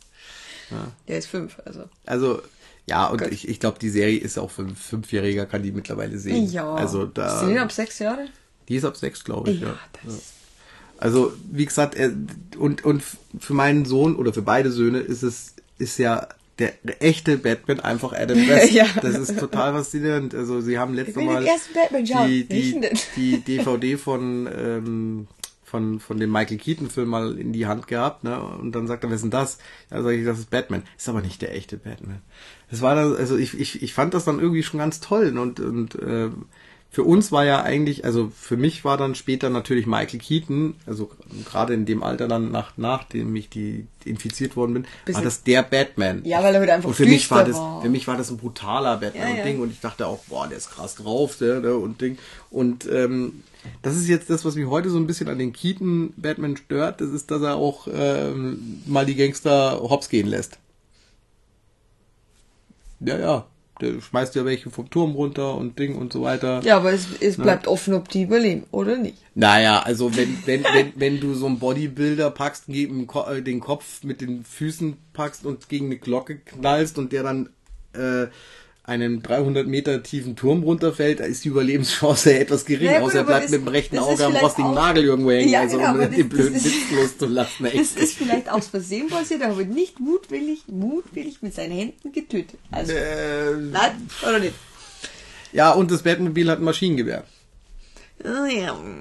Der ist fünf, also. Also, ja, und Gut. ich, ich glaube, die Serie ist auch für einen Fünfjähriger, kann die mittlerweile sehen. Ja. Also da. Sind die ab sechs Jahre? Die ist ab sechs, glaube ich, ja. Ja, das. Also, wie gesagt, er, und, und für meinen Sohn oder für beide Söhne ist es, ist ja der, echte Batman einfach Adam West. Ja. Das ist total faszinierend. Also, sie haben letztes Mal die, die, die DVD von, ähm, von, von dem Michael Keaton Film mal in die Hand gehabt, ne? Und dann sagt er, wer ist denn das? Ja, sag ich, das ist Batman. Ist aber nicht der echte Batman. Das war dann, also ich, ich, ich fand das dann irgendwie schon ganz toll und, und äh, für uns war ja eigentlich, also für mich war dann später natürlich Michael Keaton, also gerade in dem Alter dann nach, nachdem ich die infiziert worden bin, war Bisschen- das der Batman. Ja, weil er halt einfach und für mich war das, war. für mich war das ein brutaler Batman Ja, und ja. Ding und ich dachte auch, boah, der ist krass drauf, der, der und Ding und ähm, das ist jetzt das, was mich heute so ein bisschen an den Keaton Batman stört, das ist, dass er auch ähm, mal die Gangster hops gehen lässt. Ja, ja, der schmeißt ja welche vom Turm runter und Ding und so weiter. Ja, aber es, es bleibt offen, ob die überleben oder nicht. Naja, also wenn, wenn, wenn, wenn du so einen Bodybuilder packst, äh, den Kopf mit den Füßen packst und gegen eine Glocke knallst und der dann äh, einen 300 Meter tiefen Turm runterfällt, da ist die Überlebenschance etwas gering, Ja, gut, außer er bleibt das- mit dem rechten Auge am rostigen Nagel irgendwo hängen, Ja, also genau, um den blöden das Witz loszulassen. echt. Das ist vielleicht aus Versehen passiert, aber nicht mutwillig, mutwillig mit seinen Händen getötet. Also, Äh, nein, oder nicht? ja, und das Batmobil hat ein Maschinengewehr.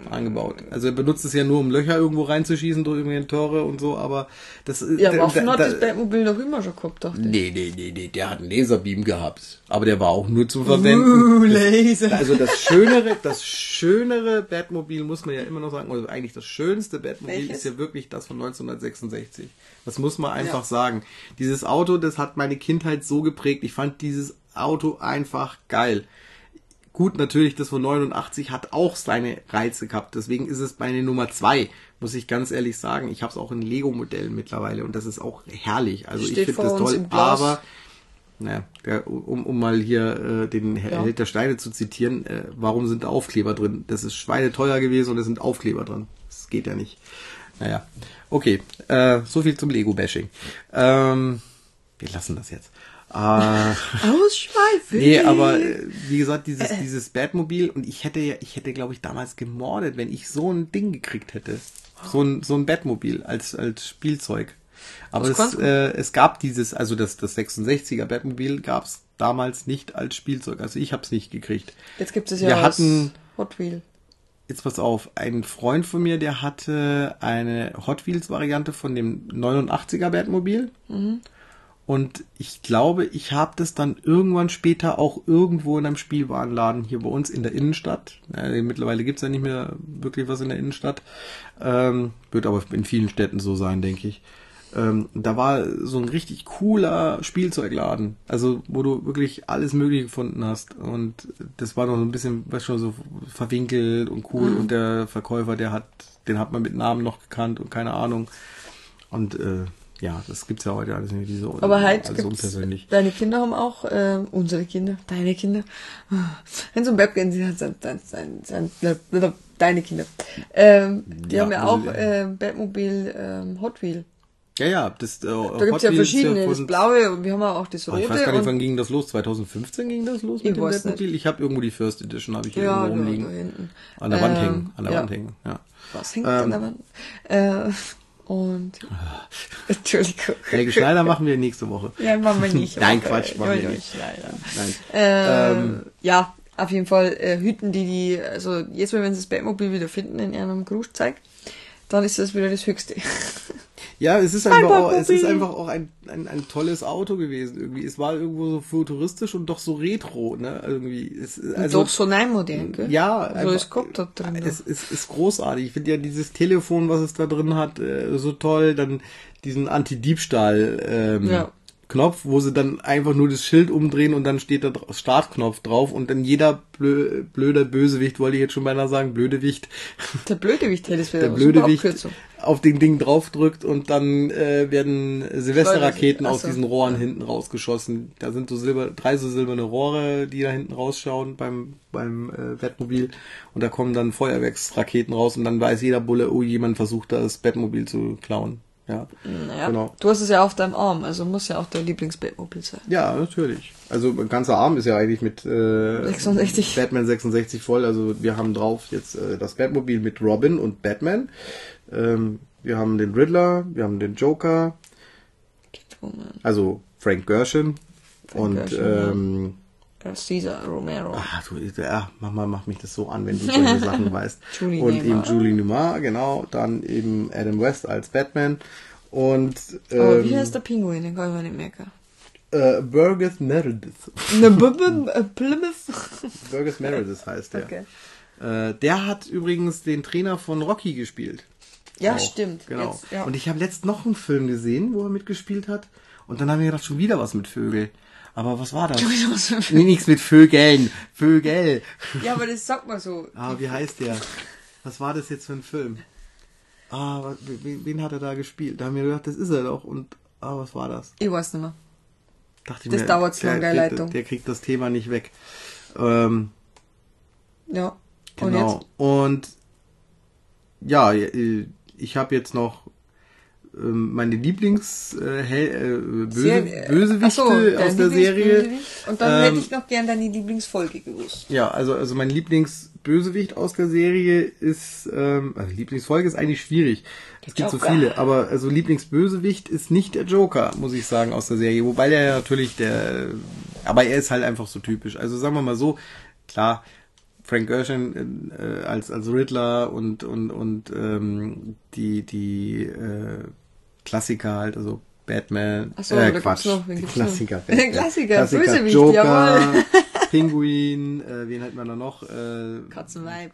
Angebaut. Also er benutzt es ja nur, um Löcher irgendwo reinzuschießen durch irgendwelche Tore und so, aber das ist... Ja, Waffen da- hat da- das Batmobil doch immer schon gehabt, dachte ich. Nee, nee, nee, nee, der hat einen Laserbeam gehabt. Aber der war auch nur zu verwenden. Uh, Laser. Also das schönere, das schönere Batmobil muss man ja immer noch sagen, also eigentlich das schönste Batmobil Welches? ist ja wirklich das von 1966. Das muss man einfach Ja. sagen. Dieses Auto, das hat meine Kindheit so geprägt. Ich fand dieses Auto einfach geil. Gut, natürlich, das von 89 hat auch seine Reize gehabt. Deswegen ist es meine Nummer zwei, muss ich ganz ehrlich sagen. Ich habe es auch in Lego-Modellen mittlerweile und das ist auch herrlich. Also Steht ich finde das toll, aber naja, um, um mal hier äh, den Ja. Held der Steine zu zitieren, äh, warum sind da Aufkleber drin? Das ist schweineteuer gewesen und es sind Aufkleber drin. Das geht ja nicht. Naja, okay, äh, so viel zum Lego-Bashing. Ähm, wir lassen das jetzt. Äh, Ausschweifen. Nee, aber äh, wie gesagt, dieses, dieses Batmobil und ich hätte ja, ich hätte, glaube ich, damals gemordet, wenn ich so ein Ding gekriegt hätte. So ein, so ein Batmobil als, als Spielzeug. Aber es, äh, es gab dieses, also das, das 66er Batmobil gab es damals nicht als Spielzeug. Also ich habe es nicht gekriegt. Jetzt gibt es Wir ja als hatten- Hot Wheel. Jetzt pass auf, ein Freund von mir, der hatte eine Hot Wheels Variante von dem 89er Batmobil. Und ich glaube, ich habe das dann irgendwann später auch irgendwo in einem Spielwarenladen hier bei uns in der Innenstadt. Äh, mittlerweile gibt's ja nicht mehr wirklich was in der Innenstadt. Ähm, wird aber in vielen Städten so sein, denke ich. Ähm, da war so ein richtig cooler Spielzeugladen. Also, wo du wirklich alles Mögliche gefunden hast. Und das war noch so ein bisschen, weißt schon, so verwinkelt und cool. Und der Verkäufer, der hat, den hat man mit Namen noch gekannt und keine Ahnung. Und äh, ja, das gibt's ja heute alles nicht. Diese, Aber halt alles gibt's, unpersönlich. deine Kinder haben auch, äh, unsere Kinder, deine Kinder, wenn so ein Web gehen, sie hat sein, sein, sein, sein, deine Kinder, ähm, die Ja, haben ja also, auch äh, Batmobil ähm, Hot Wheel. Ja, ja, das äh, Da gibt's ja verschiedene, das blaue und wir haben auch das rote. ich weiß gar nicht, und wann ging das los? 2015 ging das los Ich mit dem Batmobil? Ich habe irgendwo die First Edition, habe ich hier ja, irgendwo da, rumliegen. da hinten. An der Wand Ähm, hängen, an der ja. Wand hängen, ja. Was hängt Ähm. an der Wand? Äh, und, Entschuldigung. Helge Schneider machen wir nächste Woche. Ja, machen wir nicht. Nein, aber, Quatsch, machen wir nicht. Leider. Nein. Äh, Ähm. ja, auf jeden Fall äh, hüten die die, also jetzt mal, wenn sie das Batmobil wieder finden in ihrem Grußzeig, dann ist das wieder das Höchste. Ja, es ist einfach auch, es ist einfach auch ein, ein, ein tolles Auto gewesen irgendwie. Es war irgendwo so futuristisch und doch so retro, ne? Irgendwie. Es, also, Doch so neinmodern, gell? Ja, so einfach- ist Kopf da drin. Es ist, ist großartig. Ich finde ja dieses Telefon, was es da drin hat, äh, so toll. Dann diesen Anti-Diebstahl ähm, Ja. Knopf, wo sie dann einfach nur das Schild umdrehen und dann steht da Startknopf drauf und dann jeder blö blöder Bösewicht, wollte ich jetzt schon beinahe sagen, Blödewicht, der Blödewicht hätte es wieder. der Blödewicht auf den Ding draufdrückt und dann äh, werden Silvesterraketen aus diesen Rohren hinten rausgeschossen. Da sind so silber, drei so silberne Rohre, die da hinten rausschauen beim beim äh, Batmobil und da kommen dann Feuerwerksraketen raus und dann weiß jeder Bulle, oh, jemand versucht das Batmobil zu klauen. Ja, Naja, genau. du hast es ja auf deinem Arm, also muss ja auch dein Lieblings-Batmobil sein. Ja, natürlich. Also mein ganzer Arm ist ja eigentlich mit äh, 66. Batman 66 voll. Also wir haben drauf jetzt äh, das Batmobil mit Robin und Batman. Ähm, wir haben den Riddler, wir haben den Joker, Catwoman, also Frank Gershon und Gershon, ja. ähm, äh, Caesar Romero. ah, du, ja, Mama macht mich das so an, wenn du solche Sachen weißt. Julie und Newmar. eben Julie Newmar, genau. Dann eben Adam West als Batman und Aber wie ähm, heißt der Pinguin? Den kann ich mir nicht merken. äh, Burgess Meredith. Ne, äh, Plymouth. Burgess Meredith heißt der. Okay. Äh, der hat übrigens den Trainer von Rocky gespielt. Ja, Auch, stimmt. Genau. Jetzt, ja. Und ich habe letzt noch einen Film gesehen, wo er mitgespielt hat. Und dann haben wir gedacht, schon wieder was mit Vögel. Aber was war das? nee, nichts mit Vögeln. Vögel. ja, aber das sagt man so. Ah, wie heißt der? Was war das jetzt für ein Film? Ah, wen, wen hat er da gespielt? Da haben wir gedacht, das ist er doch. Und, ah, was war das? Ich weiß nicht mehr. Dachte Das mir, dauert zu der lange, kriegt- Leitung. Der kriegt das Thema nicht weg. Ähm, Ja. Und Genau. jetzt? Und, ja, ich habe jetzt noch meine Lieblings äh, äh, so, aus der Serie. Und dann Ähm, hätte ich noch gern deine Lieblingsfolge gewusst. Ja, also also mein Lieblingsbösewicht aus der Serie ist ähm, also Lieblingsfolge ist eigentlich schwierig. Es gibt so viele, aber also Lieblingsbösewicht ist nicht der Joker, muss ich sagen aus der Serie, wobei der ja natürlich der aber er ist halt einfach so typisch. Also sagen wir mal so, klar Frank Gershon äh, als als Riddler und und und ähm, die die äh, Klassiker halt, also Batman, Ach so, äh, Quatsch, noch, die? Klassiker, Den Klassiker, Klassiker Bösewicht, Joker, jawohl. Pinguin, äh, wen hat man da noch? Äh, Katzenweib.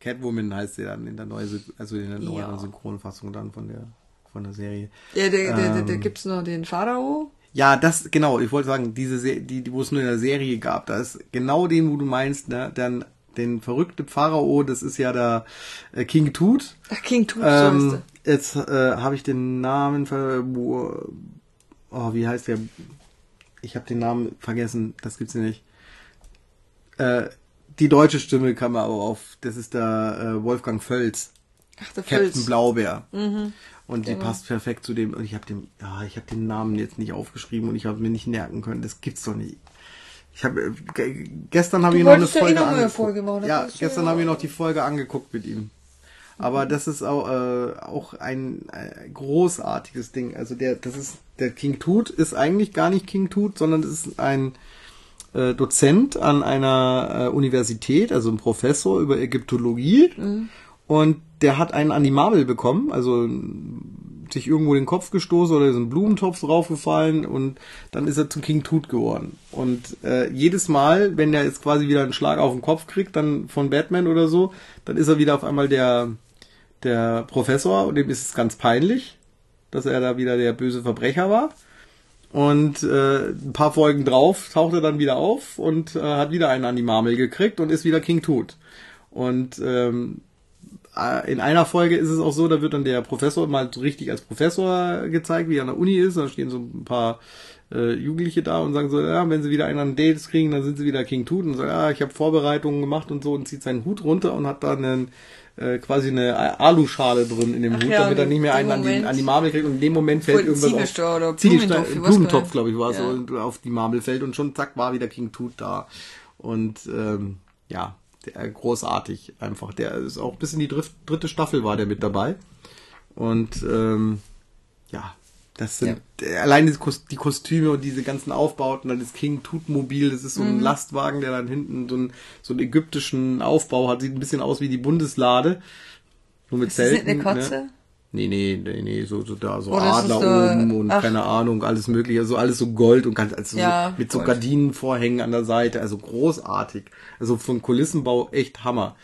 Catwoman heißt sie dann in der neuen, also in der neuen Ja. Synchronfassung dann von der von der Serie. Ja, da, da Ähm. gibt's noch den Pharao. Ja, das, genau, ich wollte sagen, diese, Se- die, die, wo es nur in der Serie gab, da ist genau den, wo du meinst, ne, dann den verrückte Pharao, das ist ja der äh, King Tut. Ach, King Tut, so Ähm, er. jetzt äh, habe ich den Namen ver oh, wie heißt der? Ich habe den Namen vergessen, das gibt's ja nicht. Äh, die deutsche Stimme kam aber auf, das ist der äh, Wolfgang Völz. Ach, der Captain Fels. Blaubeer. Mhm. Und die Genau. passt perfekt zu dem. Und ich habe den, ja, ich habe den Namen jetzt nicht aufgeschrieben und ich habe mir nicht merken können. Das gibt's doch nicht. Ich habe ge- gestern habe ich noch eine eh Folge noch mal eine angeguckt. Folge machen, ja, ist ja- gestern habe ich noch die Folge angeguckt mit ihm. Aber das ist auch, äh, auch ein äh, großartiges Ding. Also der, das ist der King Tut ist eigentlich gar nicht King Tut, sondern es ist ein äh, Dozent an einer äh, Universität, also ein Professor über Ägyptologie. Und der hat einen Animabel bekommen, also sich irgendwo den Kopf gestoßen oder ist ein Blumentopf draufgefallen und dann ist er zum King Tut geworden. Und äh, jedes Mal, wenn er jetzt quasi wieder einen Schlag auf den Kopf kriegt, dann von Batman oder so, dann ist er wieder auf einmal der, der Professor und dem ist es ganz peinlich, dass er da wieder der böse Verbrecher war. Und äh, ein paar Folgen drauf taucht er dann wieder auf und äh, hat wieder einen an die Marmel gekriegt und ist wieder King Tut. Und ähm, äh, in einer Folge ist es auch so, da wird dann der Professor mal so richtig als Professor gezeigt, wie er an der Uni ist. Da stehen so ein paar äh, Jugendliche da und sagen so, ja, wenn sie wieder einen an Dates kriegen, dann sind sie wieder King Tut und sagen, ja, ich habe Vorbereitungen gemacht und so und zieht seinen Hut runter und hat dann einen, äh, quasi eine Aluschale drin in dem Ach Hut, ja, damit er nicht mehr einen an die, an die Marmel kriegt und in dem Moment fällt irgendwas auf oder Ziegelstein- Blumentopf, Blumentopf, glaube ich, war Ja. und auf die Marmel fällt und schon zack war wieder King Tut da. Und ähm, ja, der, großartig einfach. Der ist auch bis in die dritt, dritte Staffel war der mit dabei. Und ähm, ja, das sind äh, allein die, Kos- die Kostüme und diese ganzen Aufbauten, dann das King Tut Mobil, das ist so Mhm. ein Lastwagen, der dann hinten so, ein, so einen ägyptischen Aufbau hat, sieht ein bisschen aus wie die Bundeslade. Nur mit Ist das Zelten. eine Katze? Ne? Nee, nee, nee, nee, so, so da, so ist Adler es so- oben und ach. keine Ahnung, alles mögliche, so alles so Gold und ganz, also Ja, so, mit so Gold. Gardinenvorhängen an der Seite, also großartig. Also vom Kulissenbau echt Hammer.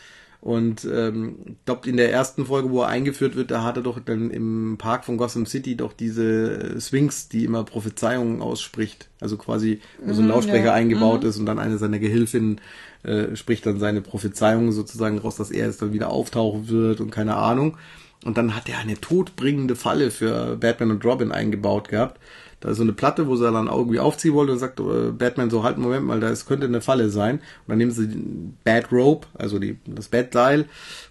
Und ähm, ich glaube, in der ersten Folge, wo er eingeführt wird, da hat er doch dann im Park von Gotham City doch diese äh, Sphinx, die immer Prophezeiungen ausspricht. Also quasi, wo so ein Lautsprecher Mhm, ja. eingebaut ist und dann eine seiner Gehilfinnen äh, spricht dann seine Prophezeiungen sozusagen raus, dass er jetzt dann wieder auftauchen wird und keine Ahnung. Und dann hat er eine todbringende Falle für Batman und Robin eingebaut gehabt. Da ist so eine Platte, wo sie dann irgendwie aufziehen wollte und sagt äh, Batman so, halt, Moment mal, da ist, könnte eine Falle sein. Und dann nehmen sie den Bat Rope, also die, das Batseil,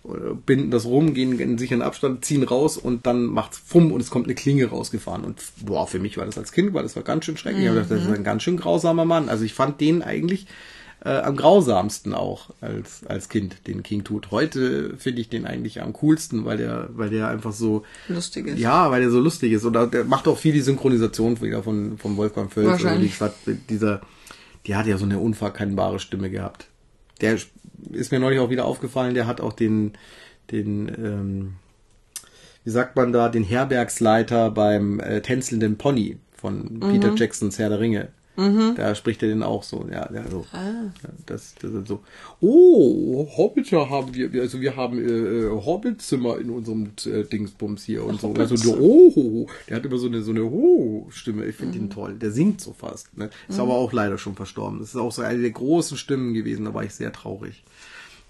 äh, binden das rum, gehen in sicheren Abstand, ziehen raus und dann macht's fumm und es kommt eine Klinge rausgefahren. Und boah, für mich war das als Kind, war das war ganz schön schrecklich. Ich hab gedacht, das ist ein ganz schön grausamer Mann. Also ich fand den eigentlich äh, am grausamsten auch als, als Kind, den King Tut. Heute finde ich den eigentlich am coolsten, weil der, weil der einfach so, Lustig ist. ja, weil der so lustig ist. Und der macht auch viel die Synchronisation wieder von, von Wolfgang Völz. Also Wahrscheinlich. wie gesagt, dieser, die hat ja so eine unverkennbare Stimme gehabt. Der ist mir neulich auch wieder aufgefallen, der hat auch den, den, ähm, wie sagt man da, den Herbergsleiter beim äh, tänzelnden Pony von Peter Jacksons Herr der Ringe. Da spricht er den auch so, ja, ja so. Ja, das, das ist so. Oh, Hobbiter haben wir, also wir haben äh, äh, Hobbitzimmer in unserem äh, Dingsbums hier und so. Also, der, oh, der hat immer so eine so eine oh Stimme. Ich finde ihn toll. Der singt so fast. Ne? Ist aber auch leider schon verstorben. Das ist auch so eine der großen Stimmen gewesen. Da war ich sehr traurig,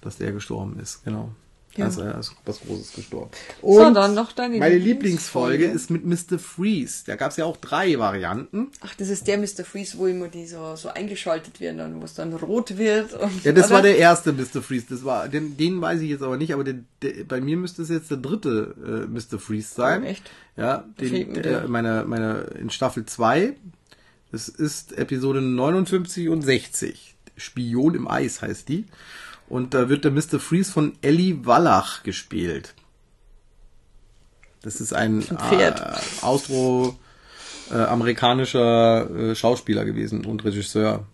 dass der gestorben ist. Genau. Ja. Also er ist was Großes gestorben. So, dann noch deine meine Lieblingsfolge. Ist mit Mr. Freeze. Da gab es ja auch drei Varianten. Ach, das ist der Mr. Freeze, wo immer die so, so eingeschaltet werden, dann, wo es dann rot wird. Und, Ja, das oder? war der erste Mr. Freeze. Das war, den, den weiß ich jetzt aber nicht, aber den, der, bei mir müsste es jetzt der dritte äh, Mr. Freeze sein. Oh, echt? Ja, den, der. meine, meine, in Staffel 2. Das ist Episode 59 und 60. Spion im Eis heißt die. Und da wird der Mr. Freeze von Ellie Wallach gespielt. Das ist ein, Ein Pferd. Äh, Austro-amerikanischer äh, Schauspieler gewesen und Regisseur.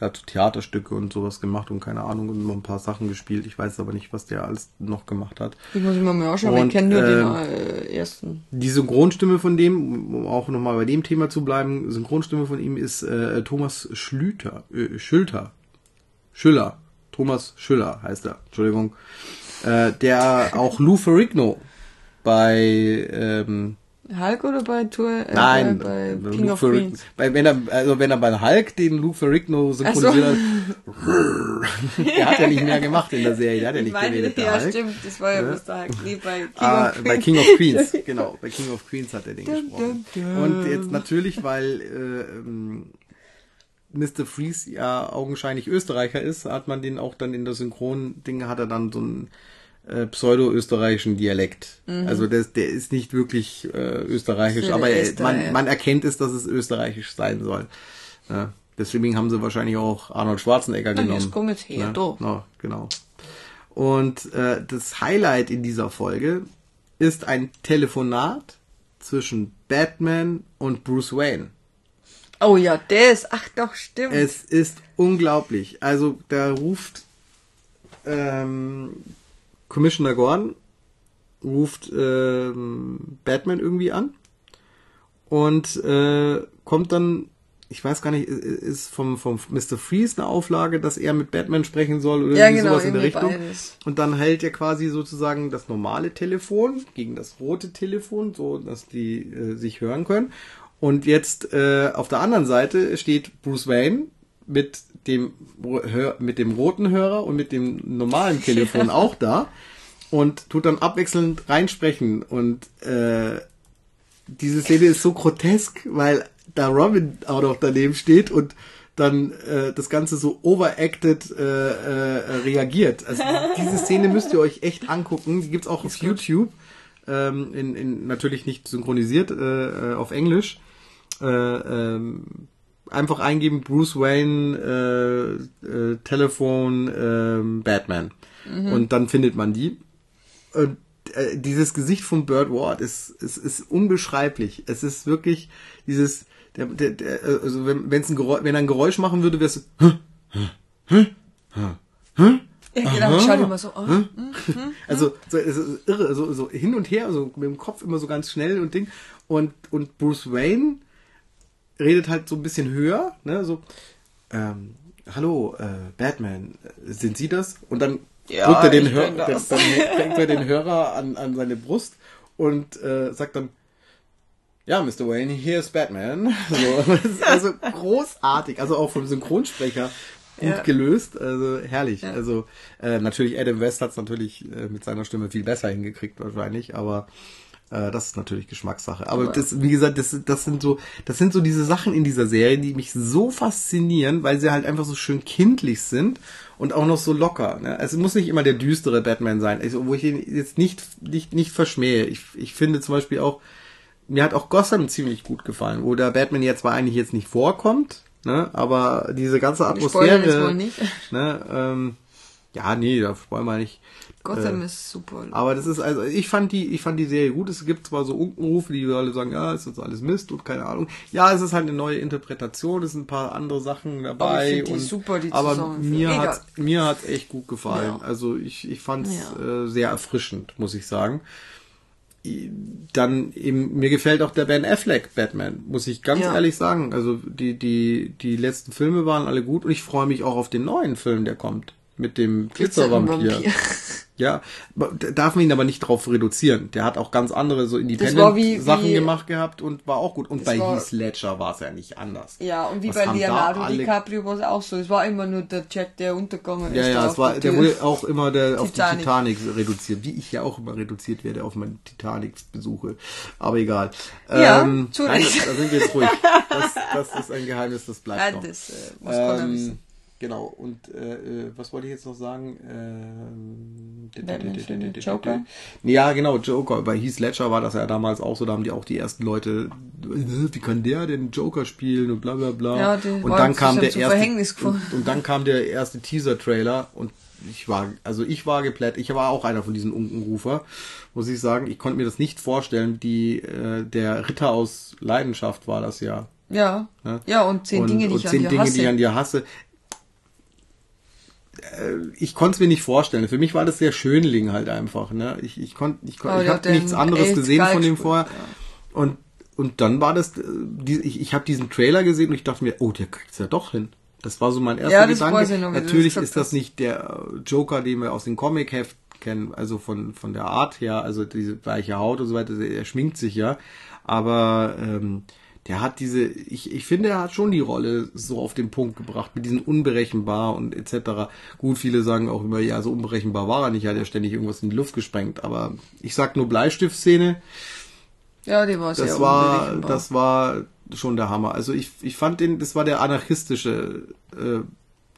Er hat Theaterstücke und sowas gemacht und keine Ahnung und noch ein paar Sachen gespielt. Ich weiß aber nicht, was der alles noch gemacht hat. Ich muss mir mal anschauen, weil Und, ich kenne nur ähm, den äh, ersten. Die Synchronstimme von dem, um auch nochmal bei dem Thema zu bleiben, Synchronstimme von ihm ist äh, Thomas Schlüter, äh, Schülter, Schüller, Thomas Schüller heißt er, Entschuldigung, äh, der auch Lou Ferrigno bei ähm, Hulk oder bei Tour? Äh, Nein, bei, bei Luke King of Queens. Bei, wenn er, also wenn er bei Hulk den Luke Ferrigno synchronisiert hat, der hat ja nicht mehr gemacht in der Serie, der hat ja Ich nicht meine, geredet, ja, Hulk. stimmt, das war ja bloß der Hulk. Nee, bei King Ah, of bei Queens. King of Queens, genau, bei King of Queens hat er den gesprochen. Und jetzt natürlich, weil äh, ähm, Mr. Freeze ja augenscheinlich Österreicher ist, hat man den auch dann in der Synchron-Ding, hat er dann so einen äh, pseudo-österreichischen Dialekt. Also das, der ist nicht wirklich äh, österreichisch, Mhm. Aber er, man, man erkennt es, dass es österreichisch sein soll. Ja, deswegen haben sie wahrscheinlich auch Arnold Schwarzenegger genommen. jetzt komm jetzt her, Ja, da. ja, genau. Und äh, das Highlight in dieser Folge ist ein Telefonat zwischen Batman und Bruce Wayne. Oh ja, das, ach doch, stimmt. Es ist unglaublich. Also da ruft ähm, Commissioner Gordon ruft ähm, Batman irgendwie an und äh, kommt dann, ich weiß gar nicht, ist vom, vom Mr. Freeze eine Auflage, dass er mit Batman sprechen soll oder Ja, irgendwie genau, sowas in der Richtung. beides. Und dann hält er quasi sozusagen das normale Telefon gegen das rote Telefon, so dass die äh, sich hören können. Und jetzt äh, auf der anderen Seite steht Bruce Wayne mit dem mit dem roten Hörer und mit dem normalen Telefon auch da und tut dann abwechselnd reinsprechen und äh, diese Szene ist so grotesk, weil da Robin auch noch daneben steht und dann äh, das Ganze so overacted äh, äh, reagiert. Also diese Szene müsst ihr euch echt angucken. Die gibt's auch auf YouTube. Ähm, in, in, natürlich nicht synchronisiert, äh, äh, auf Englisch. Äh, ähm, einfach eingeben Bruce Wayne äh, äh, Telefon ähm, Batman. Und dann findet man die. Und äh, dieses Gesicht von Burt Ward ist, ist, ist unbeschreiblich. Es ist wirklich dieses, der, der, der, also wenn, wenn's ein Geräusch, wenn er ein Geräusch machen würde, wäre es, ja, genau, schau dir mal so an. also so, es ist irre, so, so hin und her, so mit dem Kopf immer so ganz schnell und Ding. Und, und Bruce Wayne redet halt so ein bisschen höher, ne, so, ähm, hallo, äh, Batman, sind Sie das? Und dann Ja, drückt er den, ich Hör bin dann, hängt er den Hörer an, an seine Brust und äh, sagt dann, ja, Mr. Wayne, hier ist Batman. So, also großartig, also auch vom Synchronsprecher gut Ja. gelöst, also herrlich. Also äh, natürlich Adam West hat es natürlich äh, mit seiner Stimme viel besser hingekriegt wahrscheinlich, aber äh, das ist natürlich Geschmackssache. Aber, Aber- das, wie gesagt, das, das sind so, das sind so diese Sachen in dieser Serie, die mich so faszinieren, weil sie halt einfach so schön kindlich sind und auch noch so locker. Ne? Es muss nicht immer der düstere Batman sein, also, wo ich ihn jetzt nicht nicht nicht verschmähe. Ich, ich finde zum Beispiel auch mir hat auch Gotham ziemlich gut gefallen, wo der Batman jetzt zwar eigentlich jetzt nicht vorkommt, ne, aber diese ganze Atmosphäre, mal nicht. ne, ähm, ja, nee, da wollen wir nicht. Gotham Äh, ist super. Aber das ist also, ich fand die, ich fand die Serie gut. Es gibt zwar so Unkenrufe, die alle sagen, ja, ist jetzt alles Mist und keine Ahnung. Ja, es ist halt eine neue Interpretation, es sind ein paar andere Sachen dabei. die und, super, die aber mir hat's, mir hat's echt gut gefallen. Ja. Also ich, ich fand's Ja. äh, sehr erfrischend, muss ich sagen. Dann eben, mir gefällt auch der Ben Affleck Batman, muss ich ganz Ja. ehrlich sagen. Also die, die, die letzten Filme waren alle gut und ich freue mich auch auf den neuen Film, der kommt. Mit dem Glitzervampir. Ja, darf man ihn aber nicht drauf reduzieren. Der hat auch ganz andere so Independent-Sachen gemacht gehabt und war auch gut. Und bei war- Heath Ledger war es ja nicht anders. Ja, und wie Was bei Leonardo DiCaprio war es auch so. Es war immer nur der Jet, der untergegangen Ja, ist. ja, da es war, der wurde auch immer der, auf die Titanic. Reduziert, wie ich ja auch immer reduziert werde auf meine Titanic-Besuche. Aber egal. Ja, ähm, zu nein, da sind wir jetzt ruhig. Das, das ist ein Geheimnis, das bleibt Ja, noch. das äh, muss keiner wissen. Genau, und äh, äh, was wollte ich jetzt noch sagen? Ähm, Joker? Ja, genau, Joker. Bei Heath Ledger war das ja damals auch so, da haben die auch die ersten Leute, wie kann der den Joker spielen und bla bla bla. Ja, und dann kam der erste und, und dann kam der erste Teaser-Trailer und ich war, also ich war geplätt, ich war auch einer von diesen Unkenrufer, muss ich sagen. Ich konnte mir das nicht vorstellen, die, äh, der Ritter aus Leidenschaft war das ja. Ja. Ja. Ja, und zehn und, Dinge, die und ich zehn an dir Dinge, hasse. die ich an dir hasse. Äh, Ich konnte es mir nicht vorstellen. Für mich war das sehr Schönling halt einfach. Ne? Ich, ich konnte, ich, kon, Aber ich habe nichts anderes gesehen geil von dem vorher. ja. Und und dann war das, äh, die, ich, ich habe diesen Trailer gesehen und ich dachte mir, oh, der kriegt's ja doch hin. Das war so mein erster Ja, Gedanke. noch, das Natürlich ist das nicht der äh, Joker, den wir aus den Comic-Heften kennen, also von, von der Art her, also diese weiche Haut und so weiter, er schminkt sich ja, aber ähm, der hat diese, ich, ich finde, er hat schon die Rolle so auf den Punkt gebracht, mit diesen unberechenbar und etc. Gut, viele sagen auch immer, ja, so unberechenbar war er nicht, hat er ständig irgendwas in die Luft gesprengt, aber ich sag nur Bleistiftszene. Ja, die war sehr Das war, das war schon der Hammer. Also ich, ich fand den, das war der anarchistische äh,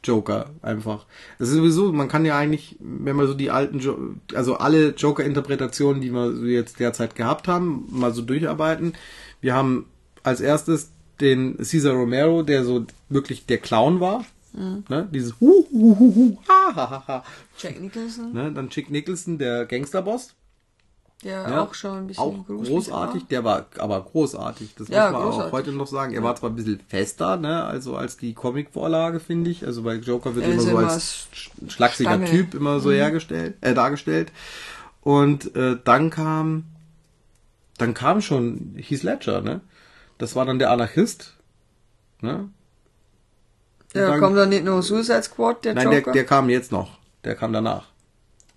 Joker einfach. Das ist sowieso, man kann ja eigentlich, wenn man so die alten, jo also alle Joker-Interpretationen, die wir so jetzt derzeit gehabt haben, mal so durcharbeiten. Wir haben als erstes den Cesar Romero, der so wirklich der Clown war. Ne? Dieses hu, hu, hu, hu, ha, ha, ha, ha. Jack Nicholson, Ne? Dann Chick Nicholson, der Gangsterboss. der Ja, auch schon ein bisschen auch großartig, War. der war aber großartig. Das Ja, muss man auch großartig. heute noch sagen. Er war zwar ein bisschen fester, ne, also als die Comic-Vorlage, finde ich. Also bei Joker wird Er immer so als sch- schlachsiger. Mhm. Typ immer so hergestellt, äh, dargestellt. Und äh, dann kam, dann kam schon Heath Ledger, ne? Das war dann der Anarchist, ne? Ja, dann- kommt dann nicht nur Suicide Squad, der Nein, der, Joker? der kam jetzt noch. Der kam danach.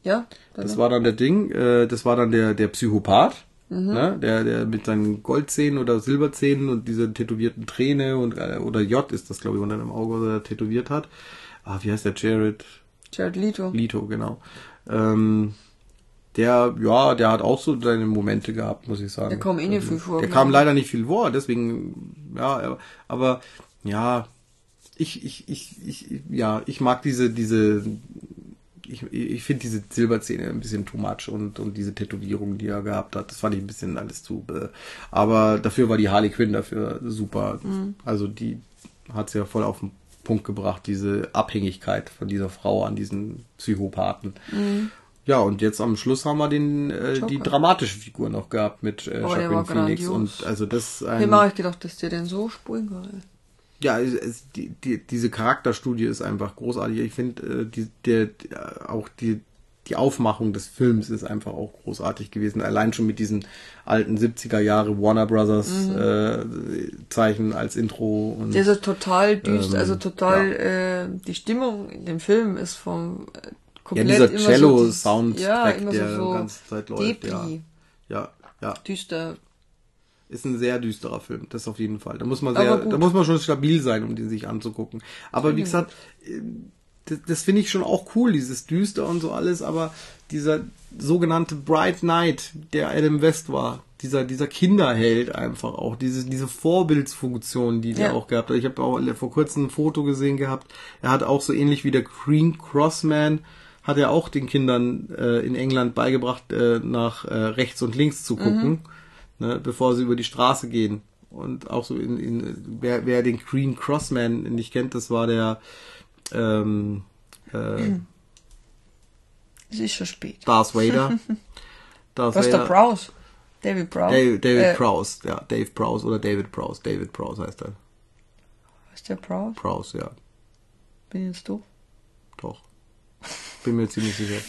ja, dann Das war dann der Ding, äh, das war dann der, der Psychopath, Mhm. ne? der, der mit seinen Goldzähnen oder Silberzähnen und dieser tätowierten Träne und äh, oder J ist das, glaube ich, unter dem Auge, was er tätowiert hat. Ah, wie heißt der? Jared Jared Leto. Leto, genau. Ähm, der, ja, der hat auch so seine Momente gehabt, muss ich sagen. Der kam eh nicht viel vor, Der kam ich. leider nicht viel vor, deswegen, ja, aber- ja, ich, ich, ich, ich, ja, ich mag diese, diese, ich, ich finde diese Silberzähne ein bisschen too much und, und diese Tätowierung, die er gehabt hat, das fand ich ein bisschen alles zu, äh, aber dafür war die Harley Quinn dafür super. Mhm. Also die hat's ja voll auf den Punkt gebracht, diese Abhängigkeit von dieser Frau an diesen Psychopathen. Ja, und jetzt am Schluss haben wir den, äh, die Mhm. Dramatische Figur noch gehabt mit äh, Oh, war Phoenix. grandios. Und also das Ich ein, mir auch gedacht, dass der denn so spielen kann. ja, es, die, die, diese Charakterstudie ist einfach großartig. Ich finde, äh, die, der, der, auch die, die Aufmachung des Films ist einfach auch großartig gewesen. Allein schon mit diesen alten 70er Jahre Warner Brothers äh, Zeichen als Intro und Der ist ja total düster, Ähm, also total, äh, die Stimmung in dem Film ist vom äh, ja, komplett dieser immer so Cello-Sound, dieses- ja, der so, die ganze Zeit läuft. Ja, ja, ja. düster. Ist ein sehr düsterer Film, das auf jeden Fall. Da muss man sehr, da muss man schon stabil sein, um den sich anzugucken. Aber wie gesagt, äh, das, das finde ich schon auch cool, dieses Düster und so alles, aber dieser sogenannte Bright Knight, der Adam West war, dieser, dieser Kinderheld einfach auch, diese, diese Vorbildsfunktion, die der Ja. auch gehabt hat. Ich habe auch vor kurzem ein Foto gesehen gehabt. Er hat auch so ähnlich wie der Green Crossman, hat er auch den Kindern äh, in England beigebracht, äh, nach äh, rechts und links zu gucken, ne, bevor sie über die Straße gehen. Und auch so in, in wer, wer den Green Crossman nicht kennt, das war der ähm, äh, Es ist schon spät. Darth Vader. Darth Was ist der Vader. Prowse? David Prowse? David, David äh, Prowse, ja, Dave Prowse oder David Prowse. David Prowse heißt er. Was ist der Prowse? Prowse, ja, Bin jetzt doof. doch. Bin mir ziemlich sicher.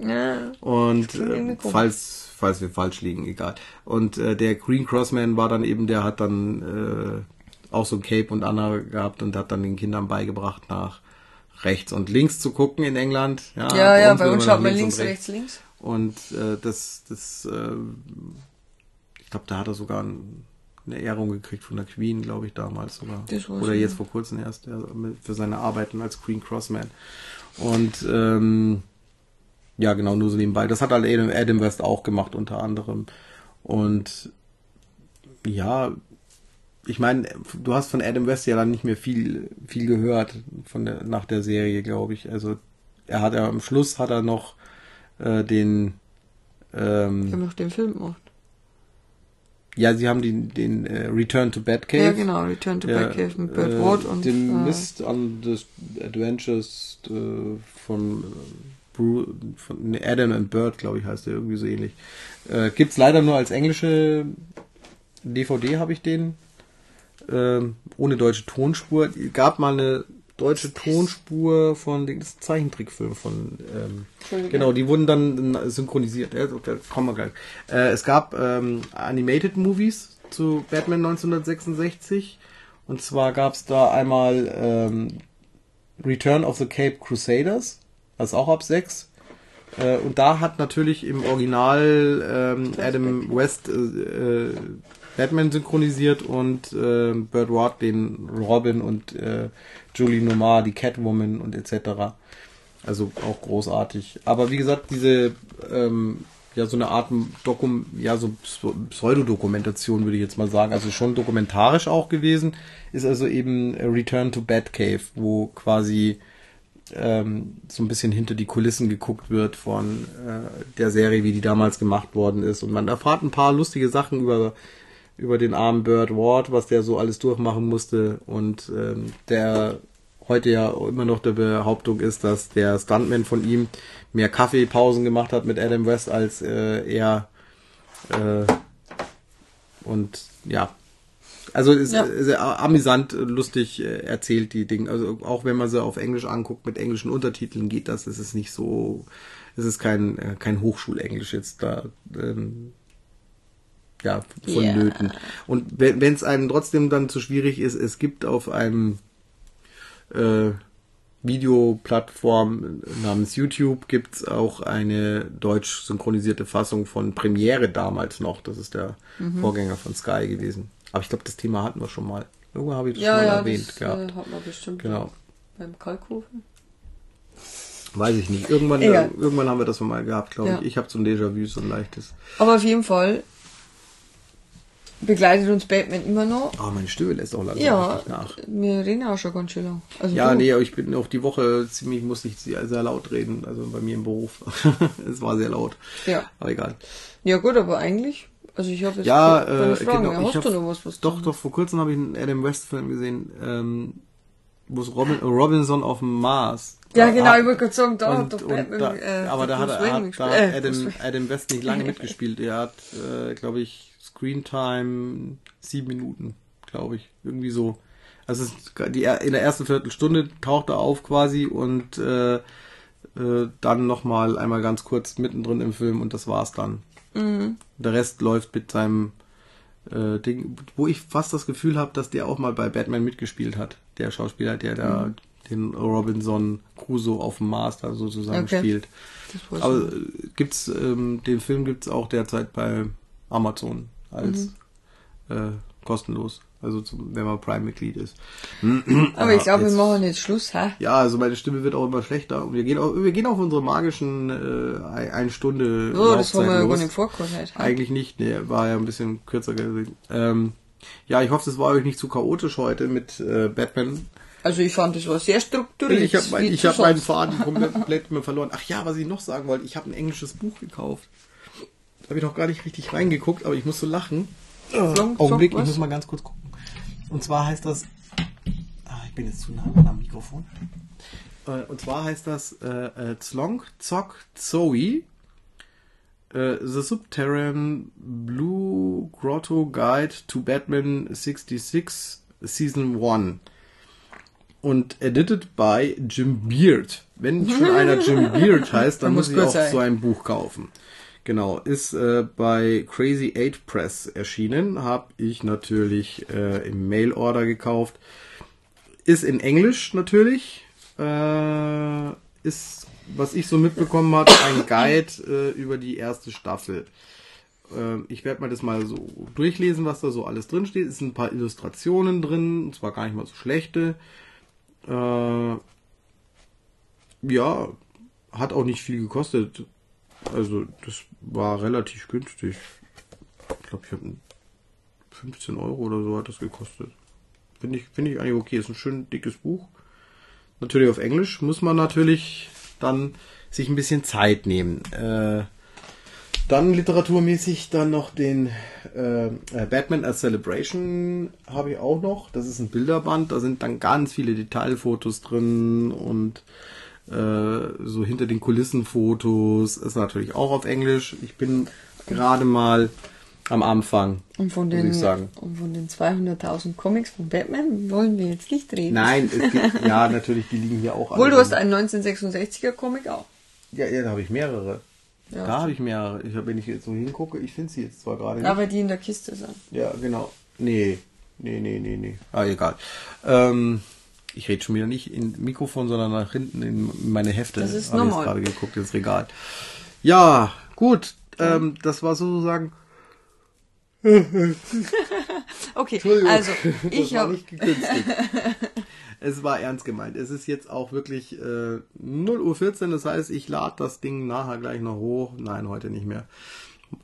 Ja. Und äh, falls, falls wir falsch liegen, egal. Und äh, der Green Crossman war dann eben, der hat dann äh, auch so ein Cape und Anna gehabt und hat dann den Kindern beigebracht, nach rechts und links zu gucken in England. Ja, Ja, ja, bei uns schaut man links, rechts, links. Und äh, das, das, äh, ich glaube, da hat er sogar ein, eine Ehrung gekriegt von der Queen, glaube ich, damals sogar. Oder jetzt vor kurzem erst, ja, für seine Arbeiten als Queen Crossman. Und ähm, ja, genau, nur so nebenbei. Das hat halt Adam, West auch gemacht, unter anderem. Und ja, ich meine, du hast von Adam West ja dann nicht mehr viel, viel gehört von der, nach der Serie, glaube ich. Also er hat ja am Schluss hat er noch äh, den ähm, noch den Film gemacht. Ja, sie haben den, den äh, Return to Batcave. Ja, genau, Return to Ja, Batcave mit Burt äh, Ward und den äh, Mist an the Adventures äh, von, äh, Bru von Adam and Bird, glaube ich, heißt der irgendwie so ähnlich. Äh, gibt's leider nur als englische DVD habe ich den ähm, ohne deutsche Tonspur. Gab mal eine deutsche Tonspur von den das ist ein Zeichentrickfilm von ähm, genau, die wurden dann synchronisiert. Ja, kommen wir gleich. Äh, es gab ähm, Animated Movies zu Batman 1966 und zwar gab's da einmal ähm, Return of the Cape Crusaders, das ist auch ab 6 Äh, und da hat natürlich im Original ähm, Adam West äh, äh, Batman synchronisiert und äh, Burt Ward den Robin und äh, Julie Nomar die Catwoman und etc. Also auch großartig. Aber wie gesagt, diese ähm, ja so eine Art Dokum, ja so Pseudodokumentation würde ich jetzt mal sagen, also schon dokumentarisch auch gewesen, ist also eben Return to Batcave, wo quasi ähm, so ein bisschen hinter die Kulissen geguckt wird von äh, der Serie, wie die damals gemacht worden ist und man erfahrt ein paar lustige Sachen über über den armen Bird Ward, was der so alles durchmachen musste und ähm, der heute ja immer noch der Behauptung ist, dass der Stuntman von ihm mehr Kaffeepausen gemacht hat mit Adam West als äh, er äh, und ja also ist ja. sehr amüsant, lustig äh, erzählt die Dinge. Also auch wenn man sie auf Englisch anguckt mit englischen Untertiteln geht das. Es ist nicht so, es ist kein äh, kein Hochschulenglisch jetzt da. Ähm, ja, von yeah. Nöten. Und wenn es einem trotzdem dann zu schwierig ist, es gibt auf einem äh, Videoplattform namens YouTube gibt's auch eine deutsch synchronisierte Fassung von Premiere damals noch. Das ist der mhm. Vorgänger von Sky gewesen. Aber ich glaube, das Thema hatten wir schon mal. Irgendwo habe ich das ja, schon mal ja, erwähnt das, gehabt. Äh, hat man bestimmt genau. beim Kalkofen. Weiß ich nicht. Irgendwann, äh, irgendwann haben wir das mal gehabt, glaube ja. ich. Ich habe so ein Déjà-vu, so ein leichtes. Aber auf jeden Fall begleitet uns Batman immer noch. Ah, oh, meine Stimme lässt auch langsam ja, nach. Wir reden auch schon ganz schön lang. Also ja, du. nee, aber ich bin auch die Woche ziemlich, musste ich sehr, sehr laut reden, also bei mir im Beruf. es war sehr laut. Ja. Aber egal. Ja gut, aber eigentlich, also ich habe jetzt ja, äh, Fragen. Genau, ja, ich hast hab, du noch was, was Doch, doch, vor kurzem habe ich einen Adam West Film gesehen, ähm, wo es Robin, Robinson auf dem Mars. Ja, genau, ich wollte gerade sagen, da und, hat doch Batman, da, äh, aber da hat, er, hat, da hat Adam, Adam West nicht lange mitgespielt. Er hat, äh, glaube ich, Screen Time sieben Minuten, glaube ich. Irgendwie so. Also die, in der ersten Viertelstunde taucht er auf quasi und äh, äh, dann nochmal einmal ganz kurz mittendrin im Film und das war's dann. Mhm. Der Rest läuft mit seinem äh, Ding, wo ich fast das Gefühl habe, dass der auch mal bei Batman mitgespielt hat. Der Schauspieler, der da mhm. den Robinson Crusoe auf dem Mars da sozusagen okay. spielt. Aber äh, gibt's ähm, den Film gibt's auch derzeit bei Amazon als mhm. äh, kostenlos. Also zum, wenn man Prime-Mitglied ist. Aber ich glaube, wir machen jetzt Schluss, ha? Ja, also meine Stimme wird auch immer schlechter. Und wir gehen auch, wir gehen auf unsere magischen äh, eine Stunde. Oh, das haben wir ja gar nicht vorgekommen. Eigentlich nicht, ne, war ja ein bisschen kürzer. Ähm, ja, ich hoffe, es war euch nicht zu chaotisch heute mit äh, Batman. Also ich fand, es war sehr strukturiert. Ich habe mein, ich hab meinen Faden komplett verloren. Ach ja, was ich noch sagen wollte, ich habe ein englisches Buch gekauft. Da habe ich noch gar nicht richtig reingeguckt, aber ich muss so lachen. Flunk, Augenblick, Flunk, ich muss mal ganz kurz gucken. Und zwar heißt das. Ah, ich bin jetzt zu nah am Mikrofon. Äh, und zwar heißt das äh, äh, Zlong Zok Zoe. Äh, The Subterranean Blue Grotto Guide to Batman 66 Season 1. Und edited by Jim Beard. Wenn schon einer Jim Beard heißt, dann muss ich auch sein. so ein Buch kaufen. Genau, ist äh, bei Crazy 8 Press erschienen, habe ich natürlich äh, im Mail-Order gekauft. Ist in Englisch natürlich, äh, ist, was ich so mitbekommen habe, ein Guide äh, über die erste Staffel. Äh, ich werde mal das mal so durchlesen, was da so alles drin steht. Es sind ein paar Illustrationen drin, und zwar gar nicht mal so schlechte. Äh, ja, hat auch nicht viel gekostet also das war relativ günstig. Ich glaube, ich habe 15 Euro oder so hat das gekostet. Finde ich, finde ich eigentlich okay. Ist ein schön dickes Buch. Natürlich auf Englisch. Muss man natürlich dann sich ein bisschen Zeit nehmen. Äh, dann literaturmäßig dann noch den äh, äh Batman as Celebration habe ich auch noch. Das ist ein Bilderband. Da sind dann ganz viele Detailfotos drin und so hinter den Kulissen Fotos, ist natürlich auch auf Englisch. Ich bin gerade mal am Anfang, und von den, muss ich sagen. Und von den 200.000 Comics von Batman wollen wir jetzt nicht reden. Nein, es gibt, ja, natürlich, die liegen hier auch Obwohl, du hast einen 1966er Comic auch. Ja, ja da habe ich mehrere. Ja, da habe ich mehrere. Ich, wenn ich jetzt so hingucke, ich finde sie jetzt zwar gerade nicht. Aber die in der Kiste sind. Ja, genau. Nee, nee, nee, nee, nee. Ah, egal. Ähm, ich rede schon wieder nicht in Mikrofon, sondern nach hinten in meine Hefte. Das ist Hab ich normal. gerade geguckt ins Regal. Ja, gut. Ähm, das war sozusagen. Okay, also das ich habe nicht gekünstelt. es war ernst gemeint. Es ist jetzt auch wirklich äh, 0 Uhr 14, das heißt, ich lade das Ding nachher gleich noch hoch. Nein, heute nicht mehr.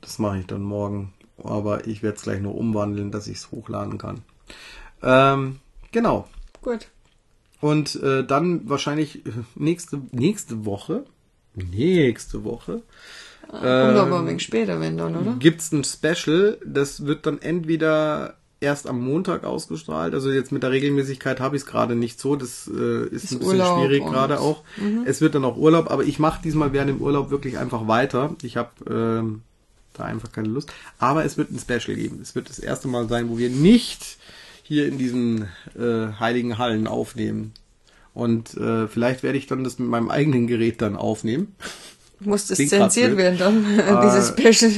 Das mache ich dann morgen. Aber ich werde es gleich noch umwandeln, dass ich es hochladen kann. Ähm, genau. gut. Und äh, dann wahrscheinlich äh, nächste, nächste Woche, nächste Woche, Kommt aber ein wenig später, wenn dann, oder? gibt's ein Special. Das wird dann entweder erst am Montag ausgestrahlt. Also jetzt mit der Regelmäßigkeit habe ich es gerade nicht so. Das äh, ist, Ist ein bisschen Urlaub schwierig Mhm. gerade auch. Es wird dann auch Urlaub, aber ich mache diesmal während dem Urlaub wirklich einfach weiter. Ich habe ähm, da einfach keine Lust. Aber es wird ein Special geben. Es wird das erste Mal sein, wo wir nicht hier in diesen äh, heiligen Hallen aufnehmen. Und äh, vielleicht werde ich dann das mit meinem eigenen Gerät dann aufnehmen. Muss das zensiert werden dann, dieses Special.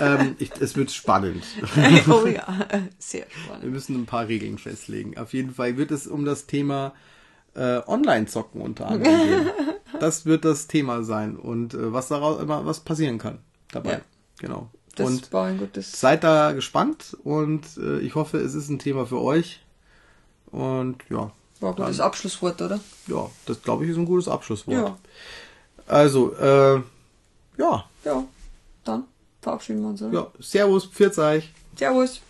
ähm, ich, es wird spannend. oh ja, sehr Wir spannend. müssen ein paar Regeln festlegen. Auf jeden Fall wird es um das Thema äh, Online-Zocken unter anderem gehen. Das wird das Thema sein und äh, was daraus immer was passieren kann dabei. Ja. Genau. Das und war ein gutes. seid da gespannt und äh, ich hoffe, es ist ein Thema für euch. Und ja, War ein gutes Abschlusswort, oder? ja, das glaube ich ist ein gutes Abschlusswort. Ja. Also, äh, ja, Ja. Dann verabschieden wir uns, oder? ja, Servus, pfiat euch. Servus.